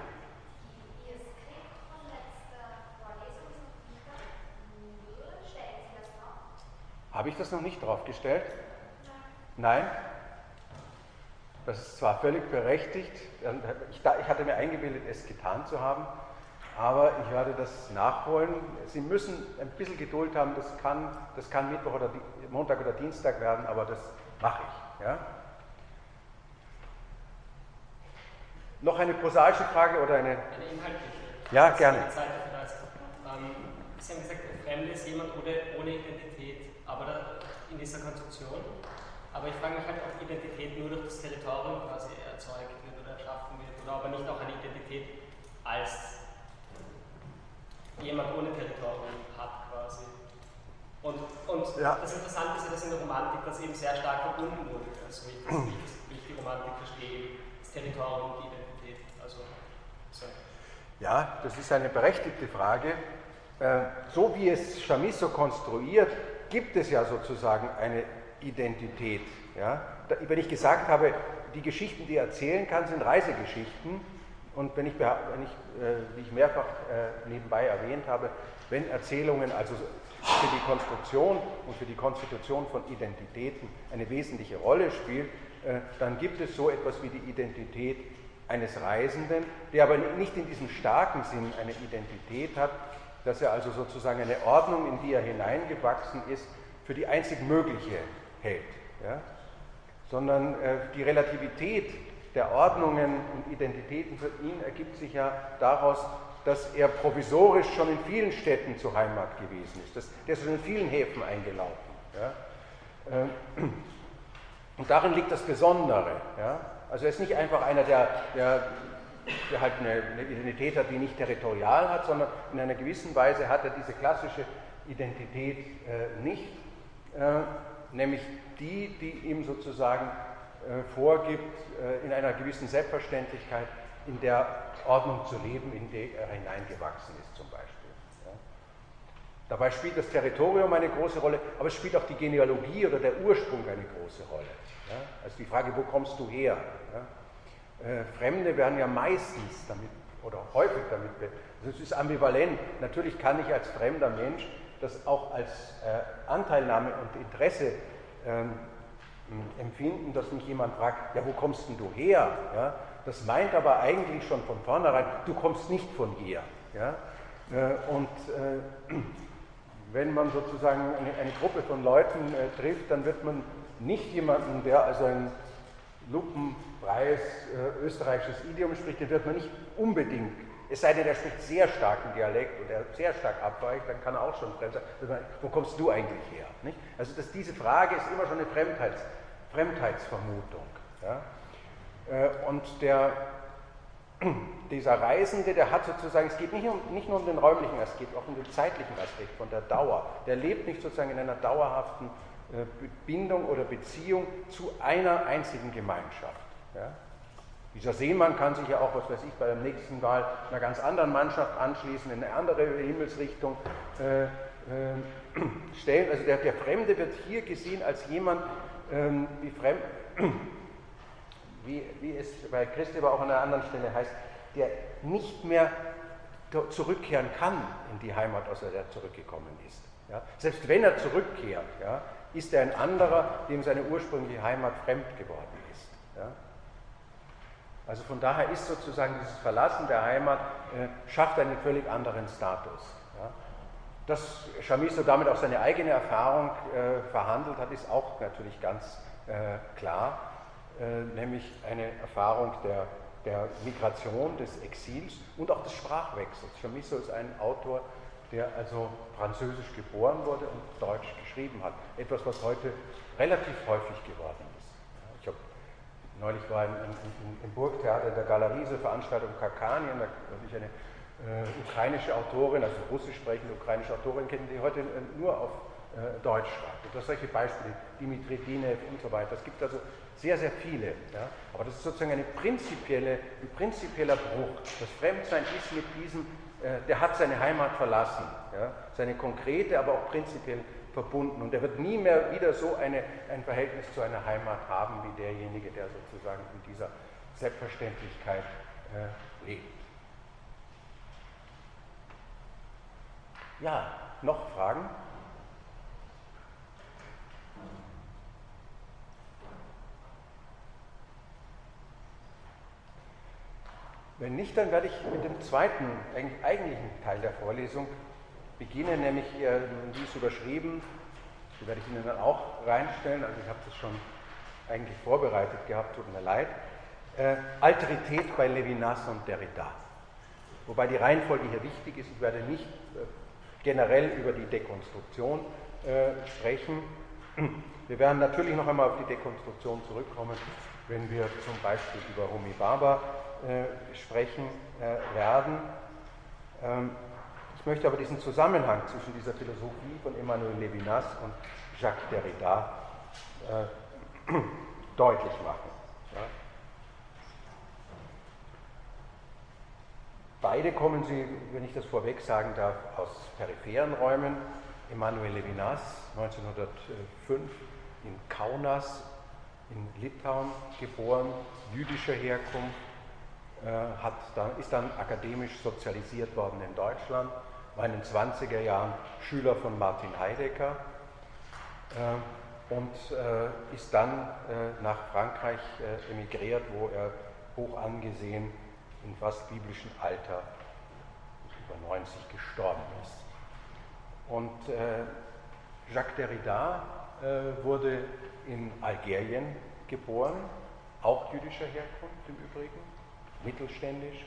Habe ich das noch nicht draufgestellt? Nein? Das ist zwar völlig berechtigt, ich, hatte mir eingebildet, es getan zu haben, aber ich werde das nachholen. Sie müssen ein bisschen Geduld haben, das kann, das kann Mittwoch oder Montag oder Dienstag werden, aber das mache ich. Ja? Noch eine prosaische Frage oder eine. Eine inhaltliche. Ja, gerne. Ähm, Sie haben gesagt, ein Fremde ist jemand ohne, ohne Identität, dieser Konstruktion. Aber ich frage mich halt, ob Identität nur durch das Territorium quasi erzeugt wird oder erschaffen wird, oder ob er nicht auch eine Identität als jemand ohne Territorium hat quasi. Und, und ja. das Interessante ist ja, dass in der Romantik das eben sehr stark verbunden wurde, also wie ich, das, wie ich die Romantik verstehe, das Territorium und die Identität. Also, so. Ja, das ist eine berechtigte Frage. Äh, so wie es Chamisso konstruiert, gibt es ja sozusagen eine Identität. Ja? Wenn ich gesagt habe, die Geschichten, die er erzählen kann, sind Reisegeschichten, und wenn ich, wenn ich äh, wie ich mehrfach äh, nebenbei erwähnt habe, wenn Erzählungen also für die Konstruktion und für die Konstitution von Identitäten eine wesentliche Rolle spielen, äh, dann gibt es so etwas wie die Identität eines Reisenden, der aber nicht in diesem starken Sinn eine Identität hat, dass er also sozusagen eine Ordnung, in die er hineingewachsen ist, für die einzig mögliche hält, ja? sondern äh, die Relativität der Ordnungen und Identitäten für ihn ergibt sich ja daraus, dass er provisorisch schon in vielen Städten zur Heimat gewesen ist. Das, der ist in vielen Häfen eingelaufen. Ja? Ähm, und darin liegt das Besondere. Ja? Also er ist nicht einfach einer, der, der, der halt eine, Identität hat, die nicht territorial hat, sondern in einer gewissen Weise hat er diese klassische Identität äh, nicht, äh, nämlich die, die ihm sozusagen äh, vorgibt, äh, in einer gewissen Selbstverständlichkeit in der Ordnung zu leben, in die er hineingewachsen ist zum Beispiel. Dabei spielt das Territorium eine große Rolle, aber es spielt auch die Genealogie oder der Ursprung eine große Rolle. Also die Frage, wo kommst du her? Äh, Fremde werden ja meistens damit oder häufig damit, also es ist ambivalent. Natürlich kann ich als fremder Mensch das auch als Anteilnahme und Interesse ähm, empfinden, dass mich jemand fragt, ja, wo kommst denn du her? Ja, das meint aber eigentlich schon von vornherein, du kommst nicht von hier. Ja? Äh, und äh, wenn man sozusagen eine, eine Gruppe von Leuten äh, trifft, dann wird man nicht jemanden, der also ein lupenfreies äh, österreichisches Idiom spricht, den wird man nicht unbedingt, es sei denn, er spricht sehr starken Dialekt und er sehr stark abweicht, dann kann er auch schon fremd sein. Wo kommst du eigentlich her? Nicht? Also dass diese Frage ist immer schon eine Fremdheits Fremdheitsvermutung. Ja? Äh, und der, dieser Reisende, der hat sozusagen, es geht nicht, um, nicht nur um den räumlichen Aspekt, auch um den zeitlichen Aspekt von der Dauer. Der lebt nicht sozusagen in einer dauerhaften äh, Bindung oder Beziehung zu einer einzigen Gemeinschaft. Ja? Dieser Seemann kann sich ja auch, was weiß ich, bei der nächsten Wahl einer ganz anderen Mannschaft anschließen, in eine andere Himmelsrichtung äh, äh, stellen. Also der, der Fremde wird hier gesehen als jemand, ähm, wie, fremd, wie, wie es bei Christi aber auch an einer anderen Stelle heißt, der nicht mehr zurückkehren kann in die Heimat, aus der er zurückgekommen ist. Ja? Selbst wenn er zurückkehrt, ja, ist er ein anderer, dem seine ursprüngliche Heimat fremd geworden ist. Also von daher ist sozusagen dieses Verlassen der Heimat, äh, schafft einen völlig anderen Status. Dass Chamisso damit auch seine eigene Erfahrung äh, verhandelt hat, ist auch natürlich ganz äh, klar, äh, nämlich eine Erfahrung der, der Migration, des Exils und auch des Sprachwechsels. Chamisso ist ein Autor, der also französisch geboren wurde und Deutsch geschrieben hat. Etwas, was heute relativ häufig geworden ist. Neulich war im, im, im Burgtheater in der Galerie so Veranstaltung Kakanien, da habe ich eine äh, ukrainische Autorin, also russisch sprechende ukrainische Autorin kennen, die heute äh, nur auf äh, Deutsch schreibt. Und das solche Beispiele, Dimitri Dinev und so weiter. Es gibt also sehr, sehr viele. Ja? Aber das ist sozusagen eine prinzipielle, ein prinzipieller Bruch. Das Fremdsein ist mit diesem, äh, der hat seine Heimat verlassen. Ja? Seine konkrete, aber auch prinzipiell verbunden. Und er wird nie mehr wieder so eine, ein Verhältnis zu einer Heimat haben wie derjenige, der sozusagen in dieser Selbstverständlichkeit äh, lebt. Ja, noch Fragen? Wenn nicht, dann werde ich mit dem zweiten, eigentlichen Teil der Vorlesung beginnen, nämlich, wie es überschrieben, die werde ich Ihnen dann auch reinstellen, also ich habe das schon eigentlich vorbereitet gehabt, tut mir leid. Äh, Alterität bei Levinas und Derrida. Wobei die Reihenfolge hier wichtig ist, ich werde nicht äh, generell über die Dekonstruktion äh, sprechen. Wir werden natürlich noch einmal auf die Dekonstruktion zurückkommen, wenn wir zum Beispiel über Homi Baba äh, sprechen äh, werden. Ähm, ich möchte aber diesen Zusammenhang zwischen dieser Philosophie von Emmanuel Levinas und Jacques Derrida äh, deutlich machen. Ja. Beide kommen sie, wenn ich das vorweg sagen darf, aus peripheren Räumen. Emmanuel Levinas, 1905 in Kaunas in Litauen geboren, jüdischer Herkunft, äh, hat dann, ist dann akademisch sozialisiert worden in Deutschland, war in den 20er Jahren Schüler von Martin Heidegger äh, und äh, ist dann nach Frankreich emigriert, wo er hoch angesehen in fast biblischem Alter, über 90, gestorben ist. Und äh, Jacques Derrida äh, wurde in Algerien geboren, auch jüdischer Herkunft im Übrigen, mittelständisch.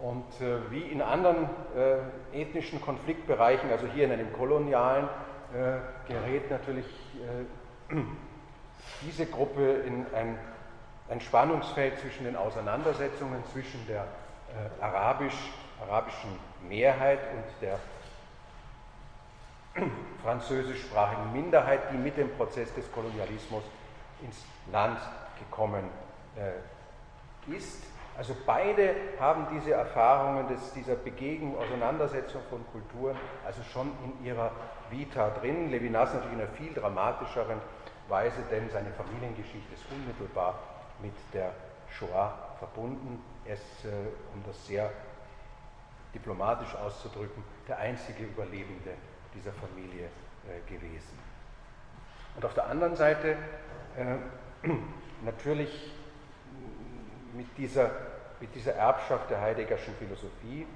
Äh, und äh, wie in anderen äh, ethnischen Konfliktbereichen, also hier in einem kolonialen, äh, gerät natürlich diese Gruppe in ein ein Spannungsfeld zwischen den Auseinandersetzungen zwischen der äh, arabisch, arabischen Mehrheit und der französischsprachigen Minderheit, die mit dem Prozess des Kolonialismus ins Land gekommen äh, ist. Also beide haben diese Erfahrungen des, dieser Begegnung, Auseinandersetzung von Kulturen also schon in ihrer Vita drin. Levinas natürlich in einer viel dramatischeren Weise, denn seine Familiengeschichte ist unmittelbar mit der Shoah verbunden. Er ist, äh, um das sehr diplomatisch auszudrücken, der einzige Überlebende dieser Familie äh, gewesen. Und auf der anderen Seite äh, natürlich mit dieser, mit dieser Erbschaft der Heideggerschen Philosophie,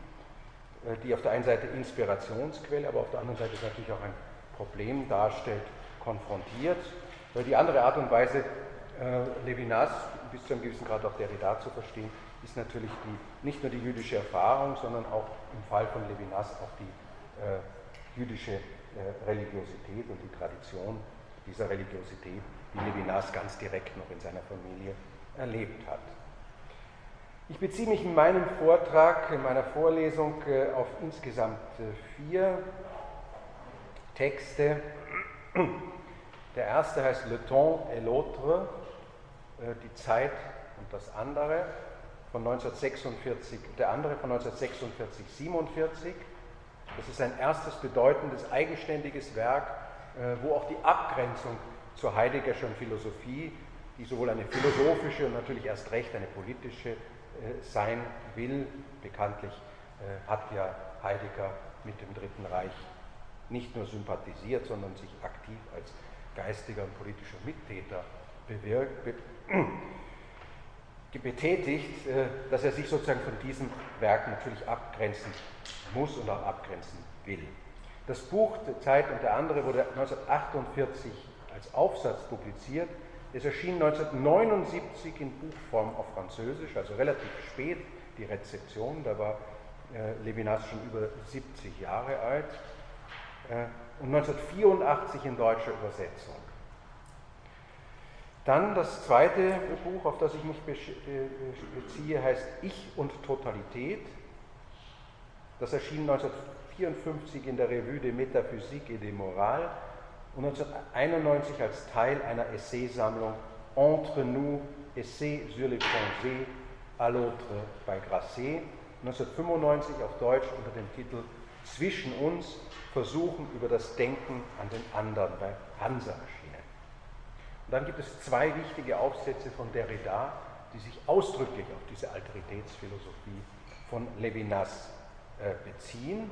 äh, die auf der einen Seite Inspirationsquelle, aber auf der anderen Seite natürlich auch ein Problem darstellt, konfrontiert. Die andere Art und Weise, äh, Levinas, bis zu einem gewissen Grad auch Derrida zu verstehen, ist natürlich die, nicht nur die jüdische Erfahrung, sondern auch im Fall von Levinas auch die äh, jüdische äh, Religiosität und die Tradition dieser Religiosität, die Levinas ganz direkt noch in seiner Familie erlebt hat. Ich beziehe mich in meinem Vortrag, in meiner Vorlesung äh, auf insgesamt äh, vier Texte. Der erste heißt Le Temps et l'autre, äh, die Zeit und das andere von 1946, der andere von 1946, 47. Das ist ein erstes bedeutendes, eigenständiges Werk, wo auch die Abgrenzung zur Heideggerschen Philosophie, die sowohl eine philosophische und natürlich erst recht eine politische sein will, bekanntlich hat ja Heidegger mit dem Dritten Reich nicht nur sympathisiert, sondern sich aktiv als geistiger und politischer Mittäter bewirkt, betätigt, äh, dass er sich sozusagen von diesem Werk natürlich abgrenzen muss und auch abgrenzen will. Das Buch Zeit und der andere wurde 1948 als Aufsatz publiziert. Es erschien 1979 in Buchform auf Französisch, also relativ spät die Rezeption. Da war äh, Levinas schon über 70 Jahre alt. Äh, und 1984 in deutscher Übersetzung. Dann das zweite Buch, auf das ich mich äh, beziehe, heißt Ich und Totalität. Das erschien 1954 in der Revue de Métaphysique et de Morale und 1991 als Teil einer Essaysammlung Entre nous, Essais sur les pensées à l'autre bei Grasset. 1995 auf Deutsch unter dem Titel Zwischen uns Versuchen über das Denken an den anderen bei Hansa erschienen. Und dann gibt es zwei wichtige Aufsätze von Derrida, die sich ausdrücklich auf diese Alteritätsphilosophie von Levinas äh, beziehen.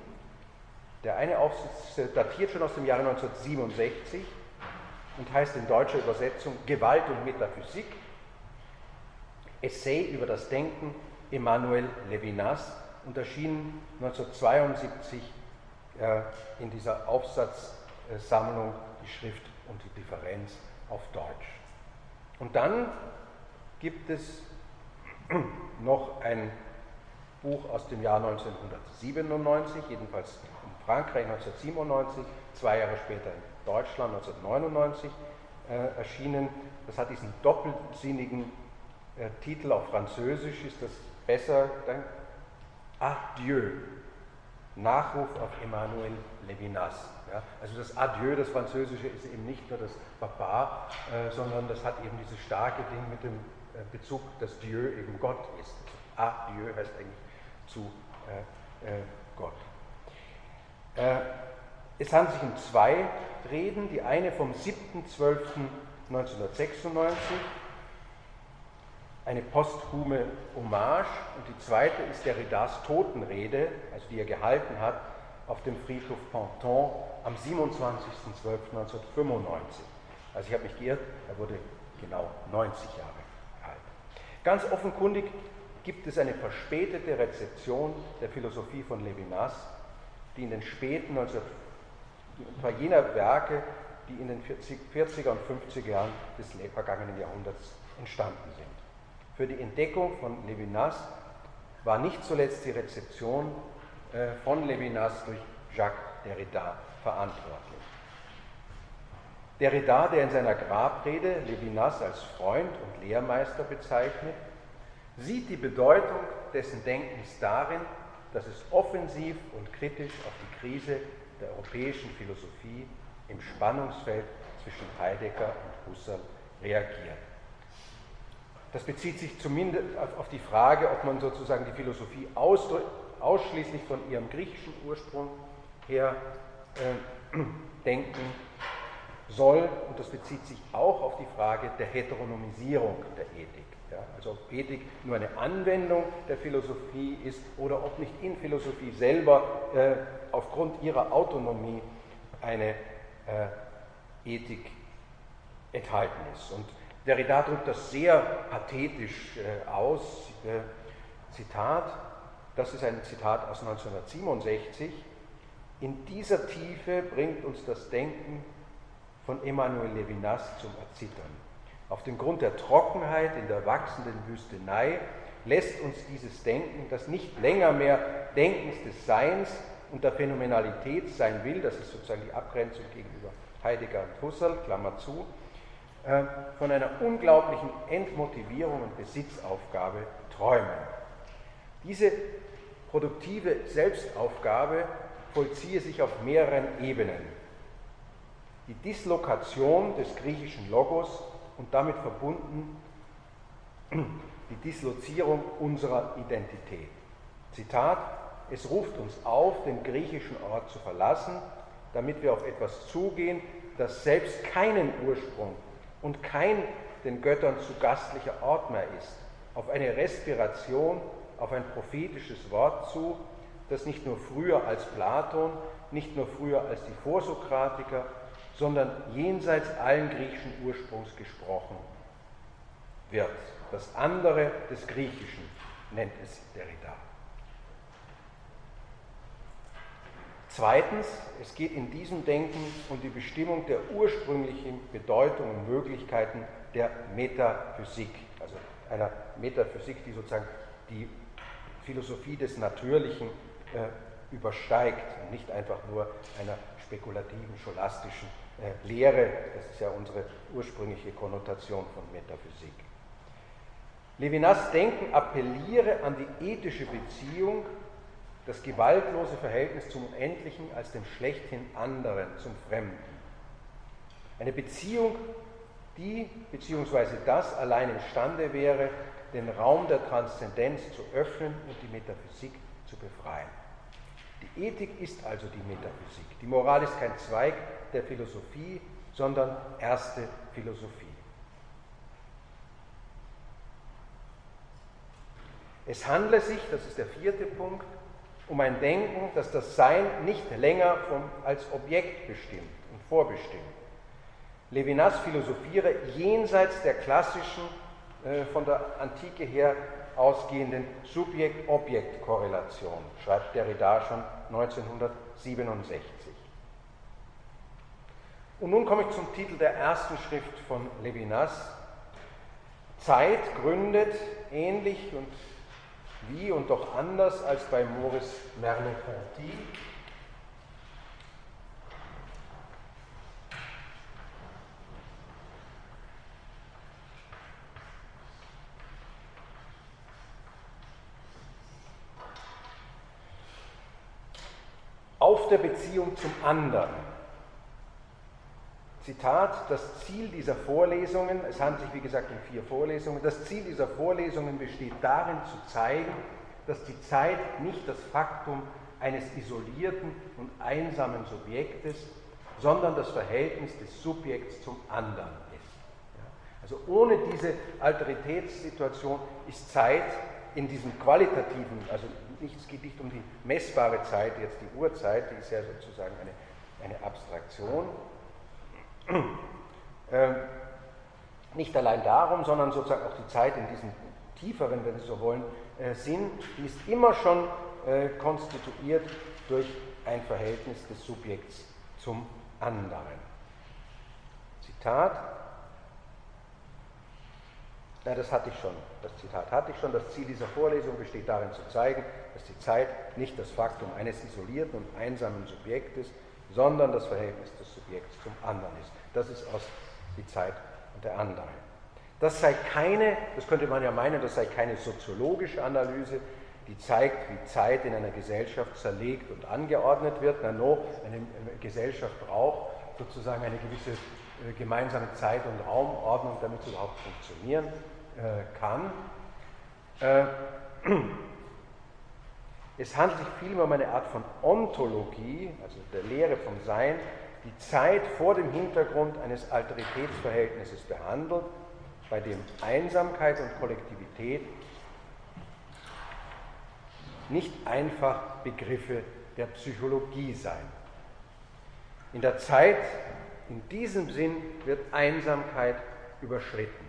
Der eine Aufsatz datiert schon aus dem Jahre 1967 und heißt in deutscher Übersetzung Gewalt und Metaphysik, Essay über das Denken Emmanuel Levinas und erschien 1972 äh, in dieser Aufsatzsammlung Die Schrift und die Differenz auf Deutsch. Und dann gibt es noch ein Buch aus dem Jahr 1997, jedenfalls Frankreich 1997, zwei Jahre später in Deutschland 1999 äh, erschienen. Das hat diesen doppelsinnigen äh, Titel auf Französisch, ist das besser? Dann Adieu, Nachruf auf Emmanuel Levinas. Ja, also das Adieu, das Französische, ist eben nicht nur das Papa, äh, sondern das hat eben dieses starke Ding mit dem äh, Bezug, dass Dieu eben Gott ist. Adieu heißt eigentlich zu äh, äh Gott. Äh, es handelt sich um zwei Reden, die eine vom 7.12.1996, eine posthume Hommage, und die zweite ist der Derridas Totenrede, also die er gehalten hat auf dem Friedhof Panton am 27.12.1995. Also ich habe mich geirrt, er wurde genau 90 Jahre alt. Ganz offenkundig gibt es eine verspätete Rezeption der Philosophie von Levinas, die in den späten 19 war jener Werke, die in den 40er und 50er Jahren des vergangenen Jahrhunderts entstanden sind. Für die Entdeckung von Levinas war nicht zuletzt die Rezeption äh, von Levinas durch Jacques Derrida verantwortlich. Derrida, der in seiner Grabrede Levinas als Freund und Lehrmeister bezeichnet, sieht die Bedeutung dessen Denkens darin, dass es offensiv und kritisch auf die Krise der europäischen Philosophie im Spannungsfeld zwischen Heidegger und Husserl reagiert. Das bezieht sich zumindest auf die Frage, ob man sozusagen die Philosophie ausschließlich von ihrem griechischen Ursprung her äh, denken soll. Und das bezieht sich auch auf die Frage der Heteronomisierung der Ethik. Ja, also ob Ethik nur eine Anwendung der Philosophie ist oder ob nicht in Philosophie selber äh, aufgrund ihrer Autonomie eine äh, Ethik enthalten ist. Und Derrida drückt das sehr pathetisch äh, aus. Äh, Zitat, das ist ein Zitat aus 1967. In dieser Tiefe bringt uns das Denken von Emmanuel Levinas zum Erzittern. Auf dem Grund der Trockenheit in der wachsenden Wüstenei lässt uns dieses Denken, das nicht länger mehr Denkens des Seins und der Phänomenalität sein will, das ist sozusagen die Abgrenzung gegenüber Heidegger und Husserl, Klammer zu, äh, von einer unglaublichen Entmotivierung und Besitzaufgabe träumen. Diese produktive Selbstaufgabe vollziehe sich auf mehreren Ebenen. Die Dislokation des griechischen Logos und damit verbunden die Dislozierung unserer Identität. Zitat, es ruft uns auf, den griechischen Ort zu verlassen, damit wir auf etwas zugehen, das selbst keinen Ursprung und kein den Göttern zu gastlicher Ort mehr ist, auf eine Respiration, auf ein prophetisches Wort zu, das nicht nur früher als Platon, nicht nur früher als die Vorsokratiker, sondern jenseits allen griechischen Ursprungs gesprochen wird. Das andere des Griechischen nennt es Derrida. Zweitens, es geht in diesem Denken um die Bestimmung der ursprünglichen Bedeutung und Möglichkeiten der Metaphysik, also einer Metaphysik, die sozusagen die Philosophie des Natürlichen äh, übersteigt und nicht einfach nur einer spekulativen, scholastischen Lehre. Das ist ja unsere ursprüngliche Konnotation von Metaphysik. Levinas Denken appelliere an die ethische Beziehung, das gewaltlose Verhältnis zum Unendlichen als dem schlechthin anderen, zum Fremden. Eine Beziehung, die bzw. das allein imstande wäre, den Raum der Transzendenz zu öffnen und die Metaphysik zu befreien. Die Ethik ist also die Metaphysik. Die Moral ist kein Zweig der Philosophie, sondern erste Philosophie. Es handle sich, das ist der vierte Punkt, um ein Denken, das das Sein nicht länger vom, als Objekt bestimmt und vorbestimmt. Levinas philosophiere jenseits der klassischen, äh, von der Antike her ausgehenden Subjekt-Objekt-Korrelation, schreibt Derrida schon 1967. Und nun komme ich zum Titel der ersten Schrift von Levinas. Zeit gründet ähnlich und wie und doch anders als bei Maurice Merleau-Ponty auf der Beziehung zum anderen. Zitat, das Ziel dieser Vorlesungen, es handelt sich wie gesagt um vier Vorlesungen, das Ziel dieser Vorlesungen besteht darin zu zeigen, dass die Zeit nicht das Faktum eines isolierten und einsamen Subjektes, sondern das Verhältnis des Subjekts zum anderen ist. Also ohne diese Alteritätssituation ist Zeit in diesem qualitativen, also es geht nicht um die messbare Zeit, jetzt die Uhrzeit, die ist ja sozusagen eine, eine Abstraktion, nicht allein darum, sondern sozusagen auch die Zeit in diesem tieferen, wenn Sie so wollen, äh, Sinn, die ist immer schon äh, konstituiert durch ein Verhältnis des Subjekts zum anderen. Zitat. Na, das hatte ich schon. Das Zitat hatte ich schon. Das Ziel dieser Vorlesung besteht darin zu zeigen, dass die Zeit nicht das Faktum eines isolierten und einsamen Subjektes, sondern das Verhältnis des Subjekts zum anderen ist. Das ist aus die Zeit der andere. Das sei keine, das könnte man ja meinen, das sei keine soziologische Analyse, die zeigt, wie Zeit in einer Gesellschaft zerlegt und angeordnet wird. Na no, eine Gesellschaft braucht sozusagen eine gewisse äh, gemeinsame Zeit- und Raumordnung, damit sie überhaupt funktionieren äh, kann. Äh, es handelt sich vielmehr um eine Art von Ontologie, also der Lehre vom Sein, die Zeit vor dem Hintergrund eines Alteritätsverhältnisses behandelt, bei dem Einsamkeit und Kollektivität nicht einfach Begriffe der Psychologie seien. In der Zeit, in diesem Sinn, wird Einsamkeit überschritten.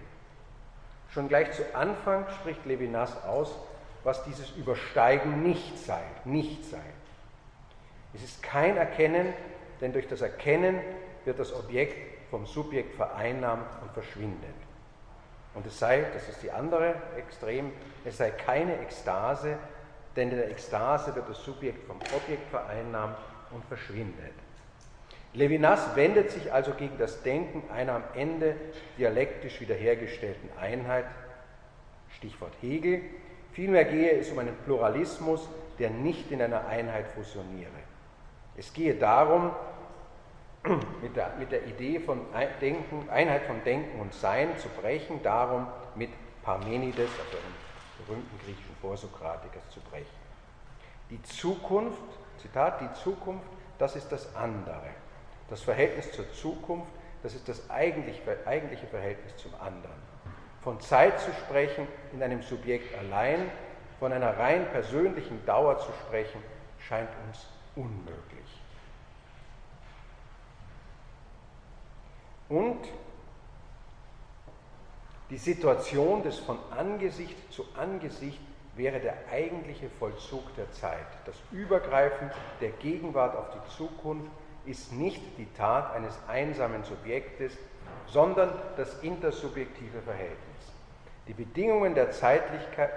Schon gleich zu Anfang spricht Levinas aus, was dieses Übersteigen nicht sei, nicht sei. Es ist kein Erkennen, denn durch das Erkennen wird das Objekt vom Subjekt vereinnahmt und verschwindet. Und es sei, das ist die andere Extrem, es sei keine Ekstase, denn in der Ekstase wird das Subjekt vom Objekt vereinnahmt und verschwindet. Levinas wendet sich also gegen das Denken einer am Ende dialektisch wiederhergestellten Einheit, Stichwort Hegel, Vielmehr gehe es um einen Pluralismus, der nicht in einer Einheit fusioniere. Es gehe darum, mit der, mit der Idee von Denken, Einheit von Denken und Sein zu brechen, darum mit Parmenides, also einem berühmten griechischen Vorsokratikers, zu brechen. Die Zukunft, Zitat, die Zukunft, das ist das andere. Das Verhältnis zur Zukunft, das ist das eigentliche Verhältnis zum anderen. Von Zeit zu sprechen in einem Subjekt allein, von einer rein persönlichen Dauer zu sprechen, scheint uns unmöglich. Und die Situation des von Angesicht zu Angesicht wäre der eigentliche Vollzug der Zeit. Das Übergreifen der Gegenwart auf die Zukunft ist nicht die Tat eines einsamen Subjektes, sondern das intersubjektive Verhältnis. Die Bedingungen der Zeitlichkeit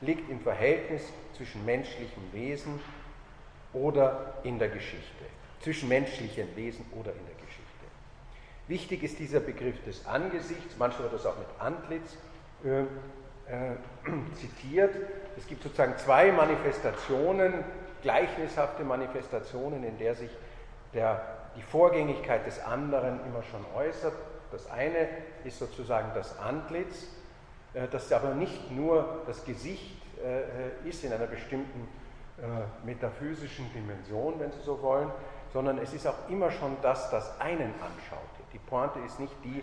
liegt im Verhältnis zwischen menschlichem Wesen oder in der Geschichte, zwischen menschlichem Wesen oder in der Geschichte. Wichtig ist dieser Begriff des Angesichts, manchmal wird das auch mit Antlitz äh, äh, zitiert. Es gibt sozusagen zwei Manifestationen, gleichnishafte Manifestationen, in der sich der, die Vorgängigkeit des anderen immer schon äußert. Das eine ist sozusagen das Antlitz, das aber nicht nur das Gesicht äh, ist in einer bestimmten metaphysischen Dimension, wenn Sie so wollen, sondern es ist auch immer schon das, das einen anschaut. Die Pointe ist nicht die,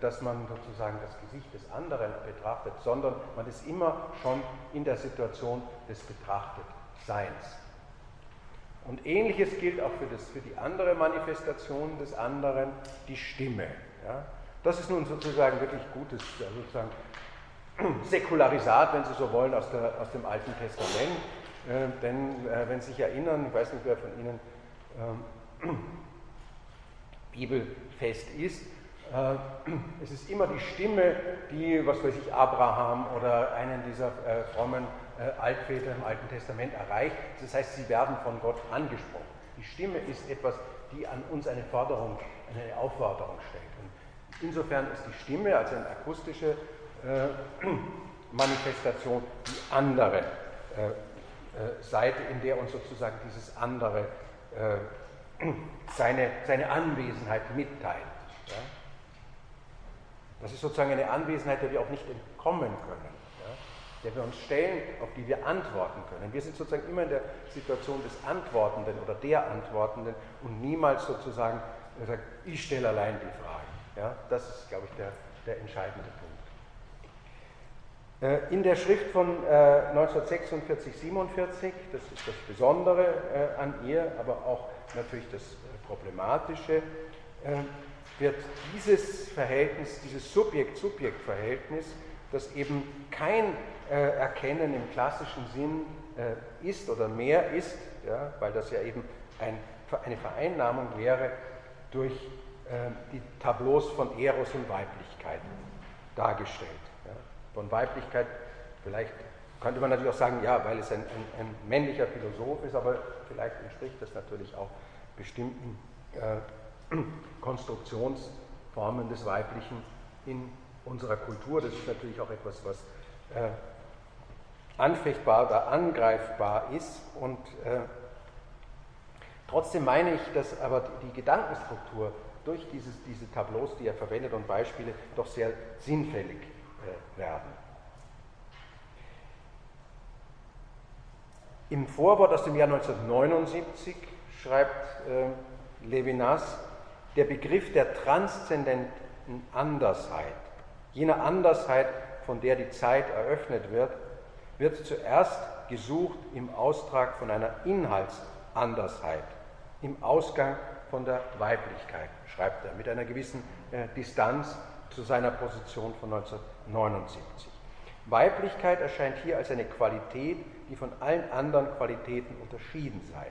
dass man sozusagen das Gesicht des anderen betrachtet, sondern man ist immer schon in der Situation des Betrachtetseins. Und ähnliches gilt auch für, das, für die andere Manifestation des anderen, die Stimme. Ja? Das ist nun sozusagen wirklich gutes sozusagen Säkularisat, wenn Sie so wollen, aus, der, aus dem Alten Testament. Äh, denn äh, wenn Sie sich erinnern, ich weiß nicht, wer von Ihnen ähm, bibelfest ist, äh, es ist immer die Stimme, die, was weiß ich, Abraham oder einen dieser äh, frommen äh, Altväter im Alten Testament erreicht. Das heißt, sie werden von Gott angesprochen. Die Stimme ist etwas, die an uns eine Forderung, eine Aufforderung stellt. Und insofern ist die Stimme, also eine akustische Manifestation, die andere äh, äh, Seite, in der uns sozusagen dieses andere seine, seine Anwesenheit mitteilt. Ja? Das ist sozusagen eine Anwesenheit, der wir auch nicht entkommen können, ja? der wir uns stellen, auf die wir antworten können. Wir sind sozusagen immer in der Situation des Antwortenden oder der Antwortenden und niemals sozusagen, ich stelle allein die Frage. Ja? Das ist, glaube ich, der, der entscheidende Punkt. Äh, in der Schrift von 1946, äh, 47, das ist das Besondere äh, an ihr, aber auch natürlich das Problematische, wird dieses Verhältnis, dieses Subjekt-Subjekt-Verhältnis, das eben kein Erkennen im klassischen Sinn ist oder mehr ist, ja, weil das ja eben ein, eine Vereinnahmung wäre durch die Tableaus von Eros und Weiblichkeit dargestellt. Von Weiblichkeit, vielleicht könnte man natürlich auch sagen, ja, weil es ein, ein, ein männlicher Philosoph ist, aber vielleicht entspricht das natürlich auch bestimmten äh, Konstruktionsformen des Weiblichen in unserer Kultur. Das ist natürlich auch etwas, was äh, anfechtbar oder angreifbar ist. Und äh, trotzdem meine ich, dass aber die Gedankenstruktur durch dieses, diese Tableaus, die er verwendet und Beispiele, doch sehr sinnfällig äh, werden. Im Vorwort aus dem Jahr 1979 schreibt äh, Levinas, der Begriff der transzendenten Andersheit, jener Andersheit, von der die Zeit eröffnet wird, wird zuerst gesucht im Austrag von einer Inhaltsandersheit, im Ausgang von der Weiblichkeit, schreibt er, mit einer gewissen äh, Distanz zu seiner Position von 1979. Weiblichkeit erscheint hier als eine Qualität, die von allen anderen Qualitäten unterschieden sei.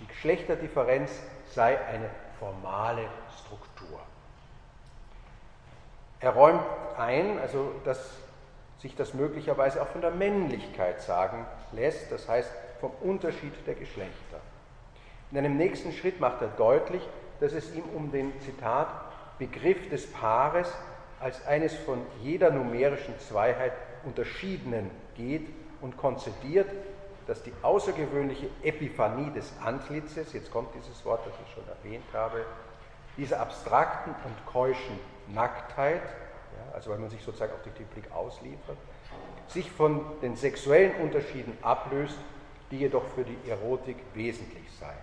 Die Geschlechterdifferenz sei eine formale Struktur. Er räumt ein, also dass sich das möglicherweise auch von der Männlichkeit sagen lässt, das heißt vom Unterschied der Geschlechter. In einem nächsten Schritt macht er deutlich, dass es ihm um den Zitat Begriff des Paares als eines von jeder numerischen Zweiheit unterschiedenen geht und konzidiert, dass die außergewöhnliche Epiphanie des Antlitzes, jetzt kommt dieses Wort, das ich schon erwähnt habe, dieser abstrakten und keuschen Nacktheit, ja, also weil man sich sozusagen auf die Typik ausliefert, sich von den sexuellen Unterschieden ablöst, die jedoch für die Erotik wesentlich sei.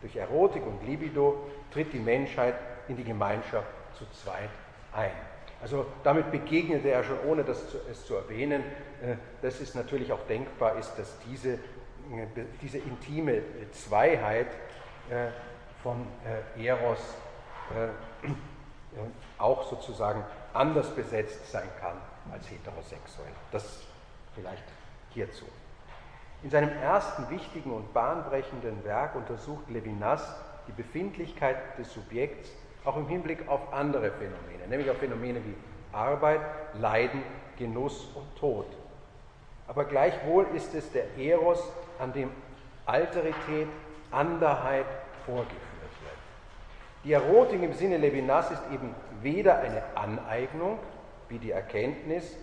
Durch Erotik und Libido tritt die Menschheit in die Gemeinschaft zu zweit ein. Also damit begegnete er schon, ohne das zu, es zu erwähnen, äh, dass es natürlich auch denkbar ist, dass diese, äh, diese intime Zweiheit äh, von Eros auch sozusagen anders besetzt sein kann als heterosexuell. Das vielleicht hierzu. In seinem ersten wichtigen und bahnbrechenden Werk untersucht Levinas die Befindlichkeit des Subjekts auch im Hinblick auf andere Phänomene, nämlich auf Phänomene wie Arbeit, Leiden, Genuss und Tod. Aber gleichwohl ist es der Eros, an dem Alterität, Anderheit vorgeführt wird. Die Erotik im Sinne Levinas ist eben weder eine Aneignung, wie die Erkenntnis,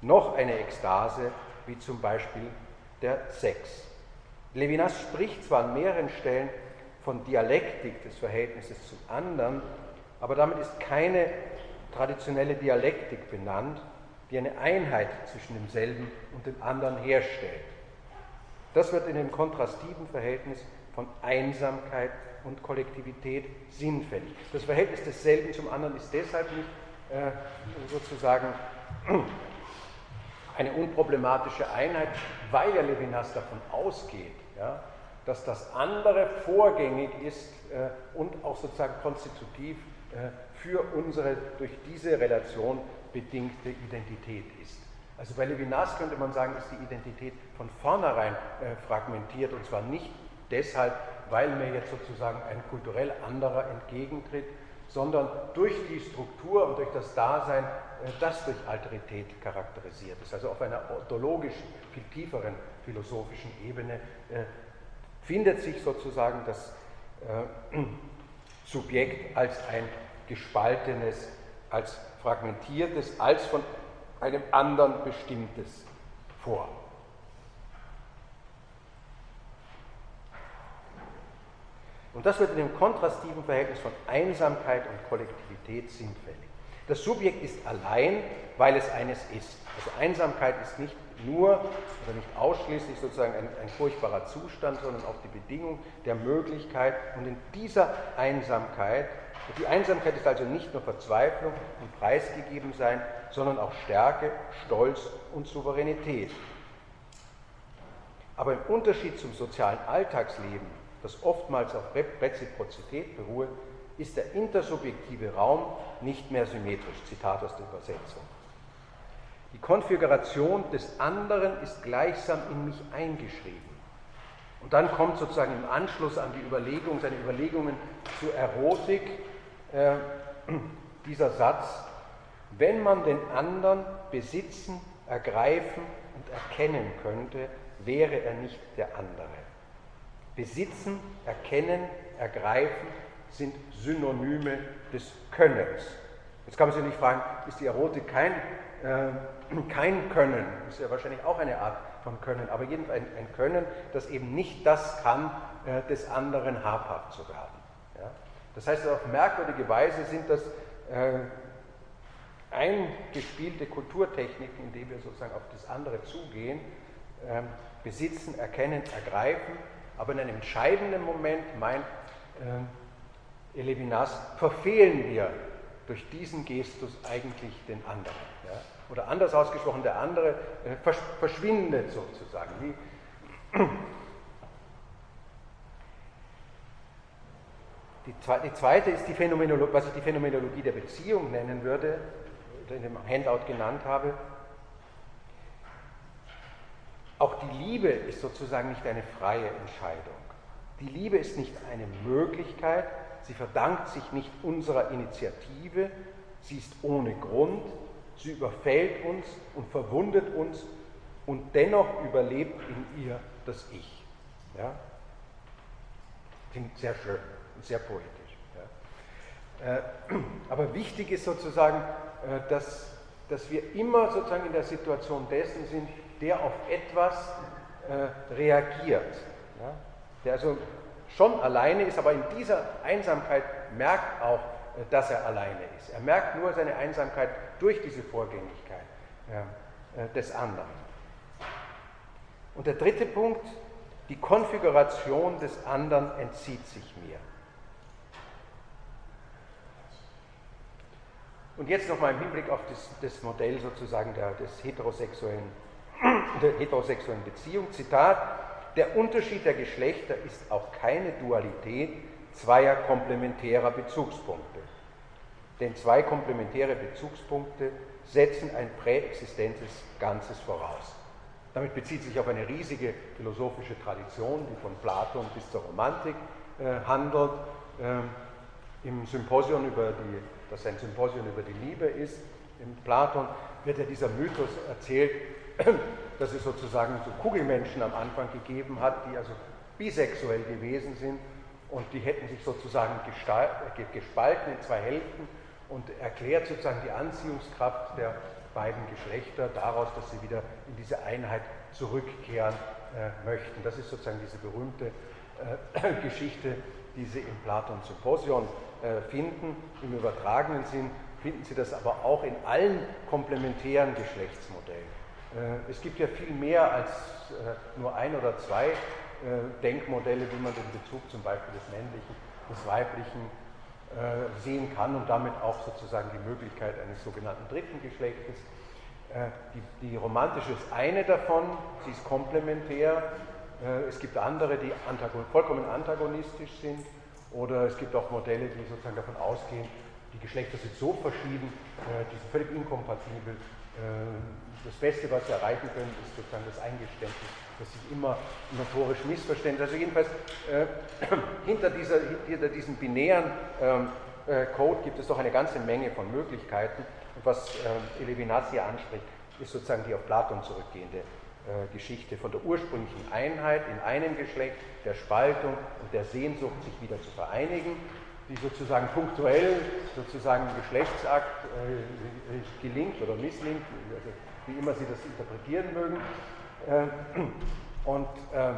noch eine Ekstase, wie zum Beispiel der Sex. Levinas spricht zwar an mehreren Stellen von Dialektik des Verhältnisses zu anderen, aber damit ist keine traditionelle Dialektik benannt, die eine Einheit zwischen demselben und dem anderen herstellt. Das wird in dem kontrastiven Verhältnis von Einsamkeit und Kollektivität sinnfällig. Das Verhältnis desselben zum anderen ist deshalb nicht äh, sozusagen eine unproblematische Einheit, weil ja Levinas davon ausgeht, ja, dass das andere vorgängig ist äh, und auch sozusagen konstitutiv äh, für unsere durch diese Relation bedingte Identität ist. Also bei Levinas könnte man sagen, ist die Identität von vornherein äh, fragmentiert und zwar nicht deshalb, weil mir jetzt sozusagen ein kulturell anderer entgegentritt, sondern durch die Struktur und durch das Dasein, äh, das durch Alterität charakterisiert ist. Also auf einer ontologischen, viel tieferen philosophischen Ebene äh, findet sich sozusagen das äh, Subjekt als ein gespaltenes, als fragmentiertes, als von einem anderen bestimmtes vor. Und das wird in dem kontrastiven Verhältnis von Einsamkeit und Kollektivität sinnfällig. Das Subjekt ist allein, weil es eines ist. Also Einsamkeit ist nicht nur oder nicht ausschließlich sozusagen ein, ein furchtbarer Zustand, sondern auch die Bedingung der Möglichkeit. Und in dieser Einsamkeit, die Einsamkeit ist also nicht nur Verzweiflung und Preisgegeben sein, sondern auch Stärke, Stolz und Souveränität. Aber im Unterschied zum sozialen Alltagsleben das oftmals auf Reziprozität beruhe, ist der intersubjektive Raum nicht mehr symmetrisch. Zitat aus der Übersetzung. Die Konfiguration des anderen ist gleichsam in mich eingeschrieben. Und dann kommt sozusagen im Anschluss an die Überlegung, seine Überlegungen zur Erotik, äh, dieser Satz, wenn man den anderen besitzen, ergreifen und erkennen könnte, wäre er nicht der andere. Besitzen, erkennen, ergreifen sind Synonyme des Könnens. Jetzt kann man sich nicht fragen, ist die Erotik kein, kein Können? Ist ja wahrscheinlich auch eine Art von Können, aber jedenfalls ein, ein Können, das eben nicht das kann, äh, des anderen habhaft zu werden. Ja? Das heißt, auf merkwürdige Weise sind das äh, eingespielte Kulturtechniken, in denen wir sozusagen auf das andere zugehen, äh, besitzen, erkennen, ergreifen aber in einem entscheidenden Moment, meint äh, Levinas, verfehlen wir durch diesen Gestus eigentlich den anderen. Oder anders ausgesprochen, der andere äh, versch verschwindet sozusagen. Wie, die, zweite ist die Phänomenologie, was ich die Phänomenologie der Beziehung nennen würde, oder in dem Handout genannt habe. Auch die Liebe ist sozusagen nicht eine freie Entscheidung. Die Liebe ist nicht eine Möglichkeit, sie verdankt sich nicht unserer Initiative, sie ist ohne Grund, sie überfällt uns und verwundet uns und dennoch überlebt in ihr das Ich. Ja? Klingt sehr schön und sehr poetisch. Ja? Äh, aber wichtig ist sozusagen, äh, dass, dass wir immer sozusagen in der Situation dessen sind, der auf etwas äh, reagiert. Ja? Der also schon alleine ist, aber in dieser Einsamkeit merkt auch, dass er alleine ist. Er merkt nur seine Einsamkeit durch diese Vorgängigkeit äh, des anderen. Und der dritte Punkt, die Konfiguration des anderen entzieht sich mir. Und jetzt nochmal im Hinblick auf das, das Modell sozusagen der, des heterosexuellen der heterosexuellen Beziehung. Zitat, der Unterschied der Geschlechter ist auch keine Dualität zweier komplementärer Bezugspunkte. Denn zwei komplementäre Bezugspunkte setzen ein präexistentes Ganzes voraus. damit bezieht sich auf eine riesige philosophische Tradition, die von Platon bis zur Romantik äh, handelt. Ähm, Im Symposion über die, das ein Symposion über die Liebe ist, in Platon wird ja dieser Mythos erzählt, dass es sozusagen so Kugelmenschen am Anfang gegeben hat, die also bisexuell gewesen sind und die hätten sich sozusagen gespalten in zwei Hälften und erklärt sozusagen die Anziehungskraft der beiden Geschlechter daraus, dass sie wieder in diese Einheit zurückkehren äh, möchten. Das ist sozusagen diese berühmte äh, Geschichte, die Sie im Platon Symposion äh, finden. Im übertragenen Sinn finden Sie das aber auch in allen komplementären Geschlechtsmodellen. Äh, es gibt ja viel mehr als äh, nur ein oder zwei äh, Denkmodelle, wie man den Bezug zum Beispiel des männlichen, des weiblichen sehen kann und damit auch sozusagen die Möglichkeit eines sogenannten dritten Geschlechtes. Die, die romantische ist eine davon, sie ist komplementär. Es gibt andere, die antagon vollkommen antagonistisch sind oder es gibt auch Modelle, die sozusagen davon ausgehen, die Geschlechter sind so verschieden, die sind völlig inkompatibel. Das Beste, was sie erreichen können, ist sozusagen das Eingeständnis dass sich immer notorisch missverständlich. Also jedenfalls äh, hinter, dieser, hinter diesem binären ähm, äh, Code gibt es doch eine ganze Menge von Möglichkeiten. Und was äh, Levinas anspricht, ist sozusagen die auf Platon zurückgehende äh, Geschichte von der ursprünglichen Einheit in einem Geschlecht, der Spaltung und der Sehnsucht, sich wieder zu vereinigen, die sozusagen punktuell sozusagen im Geschlechtsakt äh, gelingt oder misslingt, also wie immer Sie das interpretieren mögen. Äh, und äh,